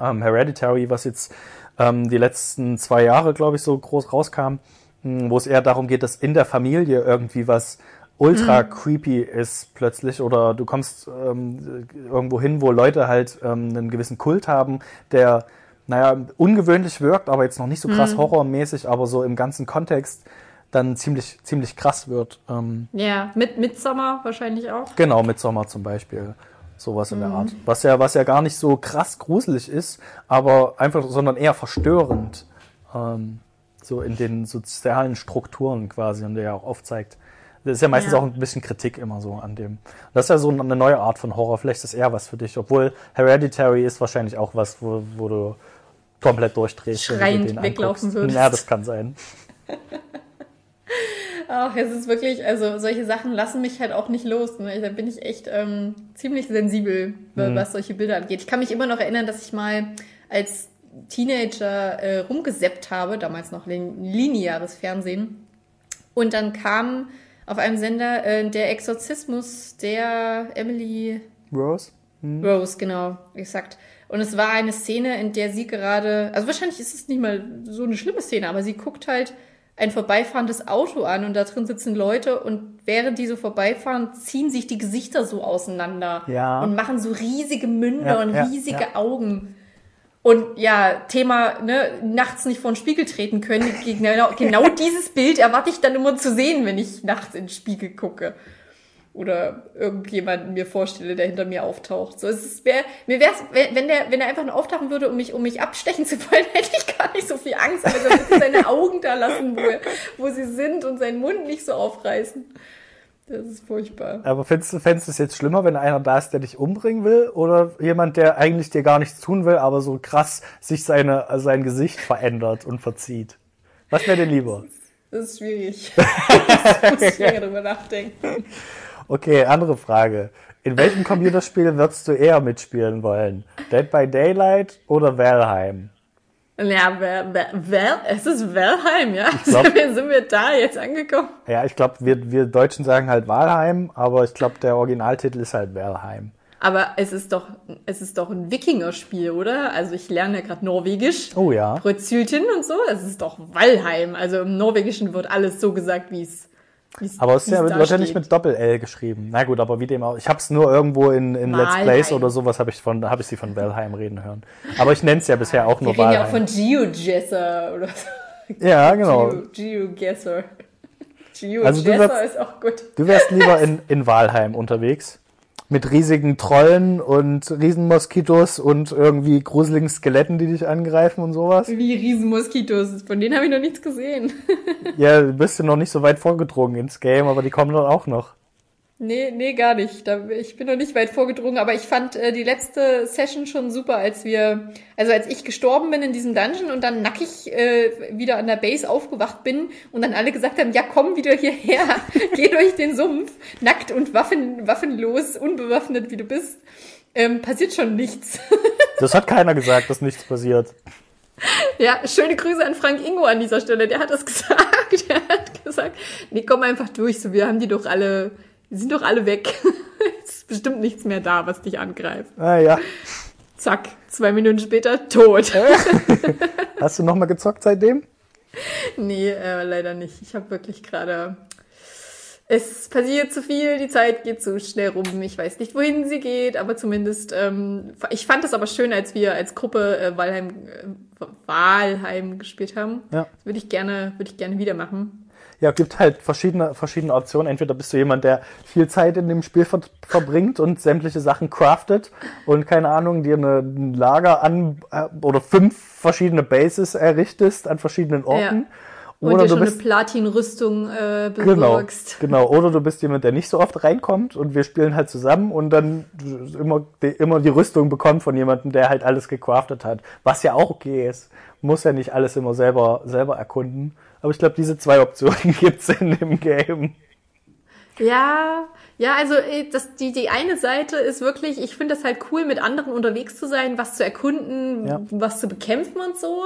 ähm, Hereditary, was jetzt ähm, die letzten zwei Jahre, glaube ich, so groß rauskam, mh, wo es eher darum geht, dass in der Familie irgendwie was ultra creepy ist plötzlich oder du kommst ähm, irgendwo hin, wo Leute halt ähm, einen gewissen Kult haben, der naja, ungewöhnlich wirkt, aber jetzt noch nicht so krass horrormäßig, aber so im ganzen Kontext dann ziemlich, ziemlich krass wird. Ähm, Ja, mit Midsommer wahrscheinlich auch. Genau, Midsommar zum Beispiel. Sowas in der Art. Was ja, was ja gar nicht so krass gruselig ist, aber einfach, sondern eher verstörend. Ähm, so in den sozialen Strukturen quasi und der ja auch aufzeigt. Das ist ja meistens Ja. auch ein bisschen Kritik immer so an dem. Das ist ja so eine neue Art von Horror. Vielleicht ist das eher was für dich. Obwohl Hereditary ist wahrscheinlich auch was, wo, wo du komplett durchdrehst. Schreiend weglaufen anguckst. würdest. Ja, das kann sein. Ach, es ist wirklich, also solche Sachen lassen mich halt auch nicht los. Ne? Da bin ich echt ähm, ziemlich sensibel, wa- was solche Bilder angeht. Ich kann mich immer noch erinnern, dass ich mal als Teenager äh, rumgeseppt habe, damals noch lin lineares Fernsehen. Und dann kam auf einem Sender äh, der Exorzismus der Emily Rose? Rose, genau, exakt. Und es war eine Szene, in der sie gerade, also wahrscheinlich ist es nicht mal so eine schlimme Szene, aber sie guckt halt ein vorbeifahrendes Auto an und da drin sitzen Leute und während die so vorbeifahren, ziehen sich die Gesichter so auseinander Ja. und machen so riesige Münder Ja, und riesige ja. Augen. Und ja, Thema, ne, nachts nicht vor den Spiegel treten können. Genau, genau dieses Bild erwarte ich dann immer zu sehen, wenn ich nachts in den Spiegel gucke. Oder irgendjemanden mir vorstelle, der hinter mir auftaucht. So, es ist, wär, mir wär's, wenn der, wenn er einfach nur auftauchen würde, um mich, um mich abstechen zu wollen, hätte ich gar nicht so viel Angst. Aber er würde seine Augen da lassen, wo, er, wo sie sind und seinen Mund nicht so aufreißen. Das ist furchtbar. Aber fändest du, fändest du es jetzt schlimmer, wenn einer da ist, der dich umbringen will? Oder jemand, der eigentlich dir gar nichts tun will, aber so krass sich seine, sein Gesicht verändert und verzieht? Was wäre dir lieber? Das ist schwierig. da muss ich länger drüber nachdenken. Okay, andere Frage. In welchem Computerspiel würdest du eher mitspielen wollen? Dead by Daylight oder Valheim? Ja, wer, wer, es ist Valheim, ja. glaub- sind wir da jetzt angekommen? Ja, ich glaube, wir, wir Deutschen sagen halt Valheim, aber ich glaube, der Originaltitel ist halt Valheim. Aber es ist doch, es ist doch ein Wikingerspiel, oder? Also ich lerne ja gerade Norwegisch. Oh ja. Brötzelchen und so. Es ist doch Valheim. Also im Norwegischen wird alles so gesagt, wie es, Aber es ist ja, nicht steht. mit Doppel-L geschrieben. Na gut, aber wie dem auch. Ich habe es nur irgendwo in, in Let's Valheim. Plays oder sowas, habe ich, von- hab ich sie von Valheim reden hören. Aber ich nenne es ja bisher auch Wir nur reden ja auch Valheim. von GeoGesser oder so. Ja, genau. Geo, GeoGesser. Also du GeoGesser wirst- ist auch gut. Du wärst lieber in, in Walheim unterwegs. Mit riesigen Trollen und Riesenmoskitos und irgendwie gruseligen Skeletten, die dich angreifen und sowas. Wie Riesenmoskitos. Von denen habe ich noch nichts gesehen. Ja, du bist ja noch nicht so weit vorgedrungen ins Game, aber die kommen dann auch noch. Nee, nee, gar nicht. Da, ich bin noch nicht weit vorgedrungen, aber ich fand äh, die letzte Session schon super, als wir, also als ich gestorben bin in diesem Dungeon und dann nackig äh, wieder an der Base aufgewacht bin und dann alle gesagt haben, ja komm wieder hierher, geh durch den Sumpf, nackt und waffen, waffenlos, unbewaffnet wie du bist, ähm, passiert schon nichts. Das hat keiner gesagt, dass nichts passiert. Ja, schöne Grüße an Frank Ingo an dieser Stelle. Der hat das gesagt. Der hat gesagt, nee, komm einfach durch. So, wir haben die doch alle, die sind doch alle weg. Es ist bestimmt nichts mehr da, was dich angreift. Ah ja. Zack, zwei Minuten später tot. Hast du noch mal gezockt seitdem? Nee, äh, leider nicht. Ich habe wirklich gerade. Es passiert zu viel, die Zeit geht zu schnell rum. Ich weiß nicht, wohin sie geht, aber zumindest. Ähm, ich fand es aber schön, als wir als Gruppe äh, Walheim, äh, Walheim gespielt haben. Ja. Das würde ich gerne, würde ich gerne wieder machen. Ja, gibt halt verschiedene, verschiedene Optionen. Entweder bist du jemand, der viel Zeit in dem Spiel ver verbringt und sämtliche Sachen craftet und keine Ahnung, dir eine, ein Lager an äh, oder fünf verschiedene Bases errichtest an verschiedenen Orten. Und Oder dir du schon bist eine Platin-Rüstung äh, genau, besorgst. genau. Oder du bist jemand, der nicht so oft reinkommt und wir spielen halt zusammen und dann immer die, immer die Rüstung bekommt von jemandem, der halt alles gecraftet hat. Was ja auch okay ist. Muss ja nicht alles immer selber selber erkunden. Aber ich glaube, diese zwei Optionen gibt's in dem Game. Ja, ja, also äh, das, die, die eine Seite ist wirklich, ich finde das halt cool, mit anderen unterwegs zu sein, was zu erkunden, Ja. was zu bekämpfen und so.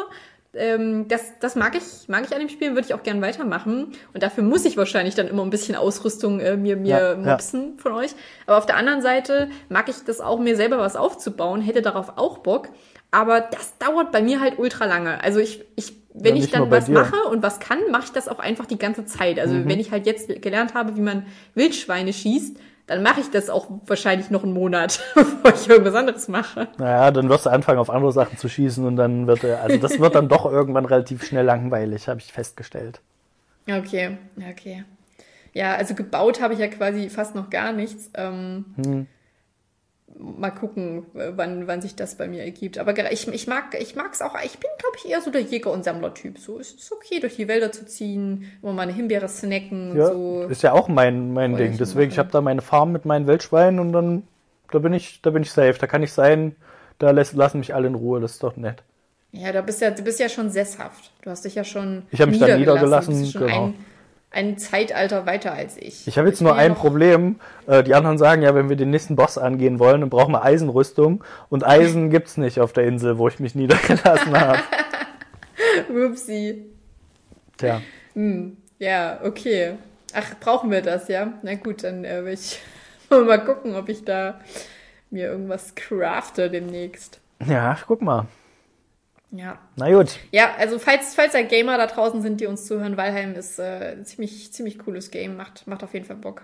Ähm, das, das mag ich, mag ich an dem Spiel, würde ich auch gern weitermachen. Und dafür muss ich wahrscheinlich dann immer ein bisschen Ausrüstung äh, mir, mir Ja, ja. mopsen von euch. Aber auf der anderen Seite mag ich das auch, mir selber was aufzubauen, hätte darauf auch Bock. Aber das dauert bei mir halt ultra lange. Also ich, ich wenn Ja, ich dann was dir. mache und was kann, mache ich das auch einfach die ganze Zeit. Also Mhm. wenn ich halt jetzt gelernt habe, wie man Wildschweine schießt, dann mache ich das auch wahrscheinlich noch einen Monat, bevor ich irgendwas anderes mache. Naja, dann wirst du anfangen, auf andere Sachen zu schießen und dann wird er, also das wird dann doch irgendwann relativ schnell langweilig, habe ich festgestellt. Okay, okay. Ja, also gebaut habe ich ja quasi fast noch gar nichts. Ähm, Hm. Mal gucken, wann, wann sich das bei mir ergibt. Aber ich, ich mag ich mag's auch. Ich bin, glaube ich, eher so der Jäger- und Sammlertyp. So es ist okay, durch die Wälder zu ziehen, immer mal eine Himbeere snacken Ja, so. ist ja auch mein, mein Ding. ich Deswegen, ich machen. habe da meine Farm mit meinen Wildschweinen und dann, da bin ich, da bin ich safe. Da kann ich sein, da lässt, lassen mich alle in Ruhe, das ist doch nett. Ja, da bist ja, du bist ja schon sesshaft. Du hast dich ja schon Ich hab mich dann niedergelassen. genau. ein, ein Zeitalter weiter als ich. Ich habe jetzt bin nur ein Problem. Äh, die anderen sagen ja, wenn wir den nächsten Boss angehen wollen, dann brauchen wir Eisenrüstung. Und Eisen gibt's nicht auf der Insel, wo ich mich niedergelassen habe. Upsi. Tja. Ja, okay. Ach, brauchen wir das, ja? Na gut, dann äh, will ich mal gucken, ob ich da mir irgendwas crafte demnächst. Ja, guck mal. Ja. Na gut. Ja, also falls, falls da Gamer da draußen sind, die uns zuhören, Valheim ist äh, ein ziemlich, ziemlich cooles Game. Macht, macht auf jeden Fall Bock.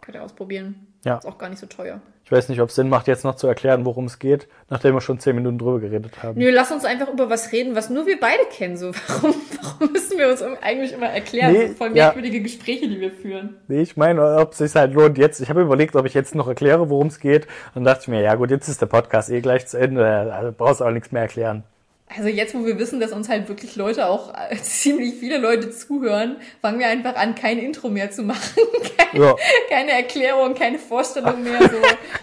Könnt ihr ausprobieren. Ja. Ist auch gar nicht so teuer. Ich weiß nicht, ob es Sinn macht, jetzt noch zu erklären, worum es geht, nachdem wir schon zehn Minuten drüber geredet haben. Nö, lass uns einfach über was reden, was nur wir beide kennen. So, warum, warum müssen wir uns eigentlich immer erklären? Nee, voll ja. merkwürdige Gespräche, die wir führen. Nee, ich meine, ob es sich halt lohnt jetzt. Ich habe überlegt, ob ich jetzt noch erkläre, worum es geht. Und dachte ich mir, ja gut, jetzt ist der Podcast eh gleich zu Ende. Also brauchst auch nichts mehr erklären. Also jetzt, wo wir wissen, dass uns halt wirklich Leute auch äh, ziemlich viele Leute zuhören, fangen wir einfach an, kein Intro mehr zu machen. Keine, Ja. keine Erklärung, keine Vorstellung mehr. So,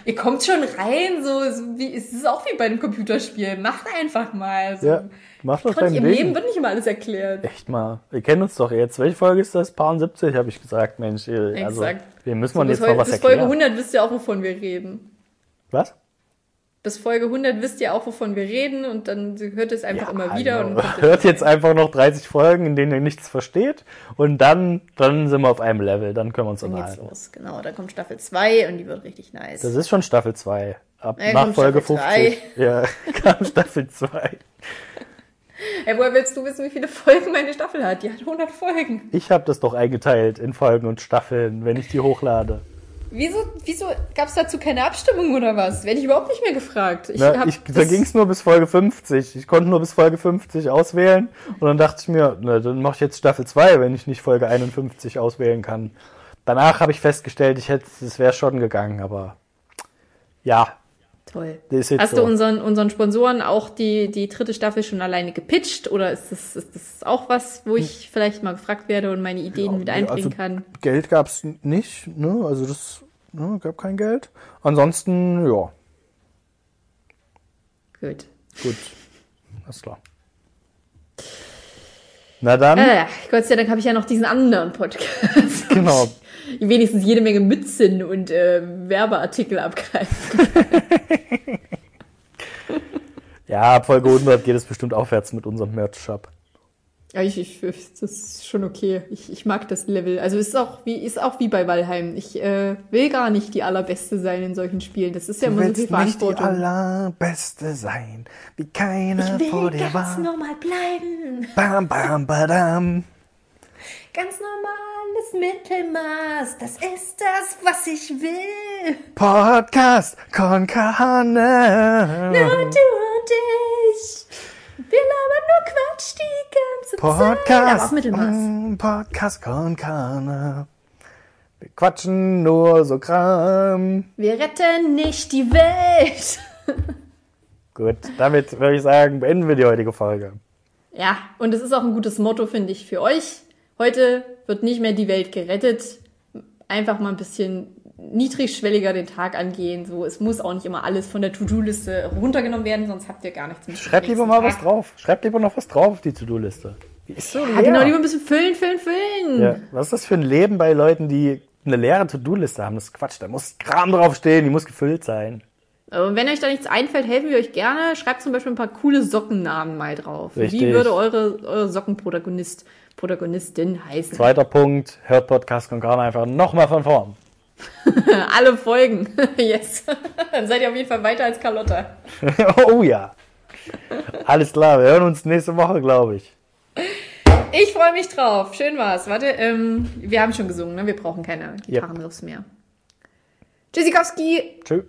ihr kommt schon rein, so, so wie, es ist auch wie bei einem Computerspiel. Macht einfach mal. So. Ja, mach doch dein im Ding. Leben wird nicht immer alles erklärt. Echt mal. Wir kennen uns doch jetzt. Welche Folge ist das? Paar 70, habe ich gesagt, Mensch. äh, Also, Exakt. wir müssen So, mal bis jetzt mal Folge, was bis Folge erklären. 100 wisst ihr auch, wovon wir reden. Was? Bis Folge 100 wisst ihr auch, wovon wir reden und dann hört es einfach immer wieder. genau. Und dann Hört jetzt einfach noch 30 Folgen, in denen ihr nichts versteht. Und dann, dann sind wir auf einem Level. Dann können wir uns dann geht's unterhalten. los. Genau, da kommt Staffel 2 und die wird richtig nice. Das ist schon Staffel 2. Ab Ja, nach Folge Staffel 50. Ja, kam Staffel 2. Ey, woher willst du wissen, wie viele Folgen meine Staffel hat? Die hat 100 Folgen. Ich habe das doch eingeteilt in Folgen und Staffeln, wenn ich die hochlade. Wieso, wieso gab es dazu keine Abstimmung oder was? Werde ich überhaupt nicht mehr gefragt. Ich Na, ich, da ging es nur bis Folge 50. Ich konnte nur bis Folge 50 auswählen. Und dann dachte ich mir, na, dann mache ich jetzt Staffel 2, wenn ich nicht Folge 51 auswählen kann. Danach habe ich festgestellt, ich hätte, es wäre schon gegangen, aber ja, Toll. Hast so. du unseren, unseren Sponsoren auch die, die dritte Staffel schon alleine gepitcht? Oder ist das, ist das auch was, wo ich vielleicht mal gefragt werde und meine Ideen mit nee, einbringen also- kann? Geld gab's nicht, ne? Also das ne, gab kein Geld. Ansonsten, ja, Gut. gut. Alles klar. Na dann, Äh, Gott sei Dank habe ich ja noch diesen anderen Podcast. genau. Wenigstens jede Menge Mützen und äh, Werbeartikel abgreifen. Ja, ab Folge 100 geht es bestimmt aufwärts mit unserem Merch-Shop. Ja, ich, ich, das ist schon okay. Ich, ich mag das Level. Also es ist auch wie, ist auch wie bei Valheim. Ich äh, will gar nicht die allerbeste sein in solchen Spielen. Das ist ja immer so viel willst nicht die Verantwortung. allerbeste sein, wie keiner ich vor will dir ganz war. normal bleiben. Bam, bam, badam. Ganz normales Mittelmaß. Das ist das, was ich will. Podcast con. Nur du und ich. Wir labern nur Quatsch die ganze Zeit. Aber Podcast, Mittelmaß. mm, Podcast con Carne. Wir quatschen nur so Kram. Wir retten nicht die Welt. Gut, damit würde ich sagen, beenden wir die heutige Folge. Ja, und es ist auch ein gutes Motto, finde ich, für euch. Heute wird nicht mehr die Welt gerettet. Einfach mal ein bisschen niedrigschwelliger den Tag angehen. So, es muss auch nicht immer alles von der To-Do-Liste runtergenommen werden, sonst habt ihr gar nichts mit. Schreibt lieber mal was drauf. Schreibt lieber noch was drauf auf die To-Do-Liste. Die ist so Ja, genau, lieber ein bisschen füllen, füllen, füllen. Ja, was ist das für ein Leben bei Leuten, die eine leere To-Do-Liste haben? Das ist Quatsch. Da muss Kram draufstehen, die muss gefüllt sein. Und wenn euch da nichts einfällt, helfen wir euch gerne. Schreibt zum Beispiel ein paar coole Sockennamen mal drauf. Richtig. Wie würde eure, eure Sockenprotagonist, Protagonistin heißen? Zweiter Punkt, hört Podcast con Carne einfach nochmal von vorn. Alle Folgen. yes. Dann seid ihr auf jeden Fall weiter als Carlotta. oh ja. Alles klar, wir hören uns nächste Woche, glaube ich. Ich freue mich drauf. Schön war's. Warte, ähm, wir haben schon gesungen, ne? Wir brauchen keine Yep. Gitarrenriffs mehr. Tschüssikowski! Tschüss.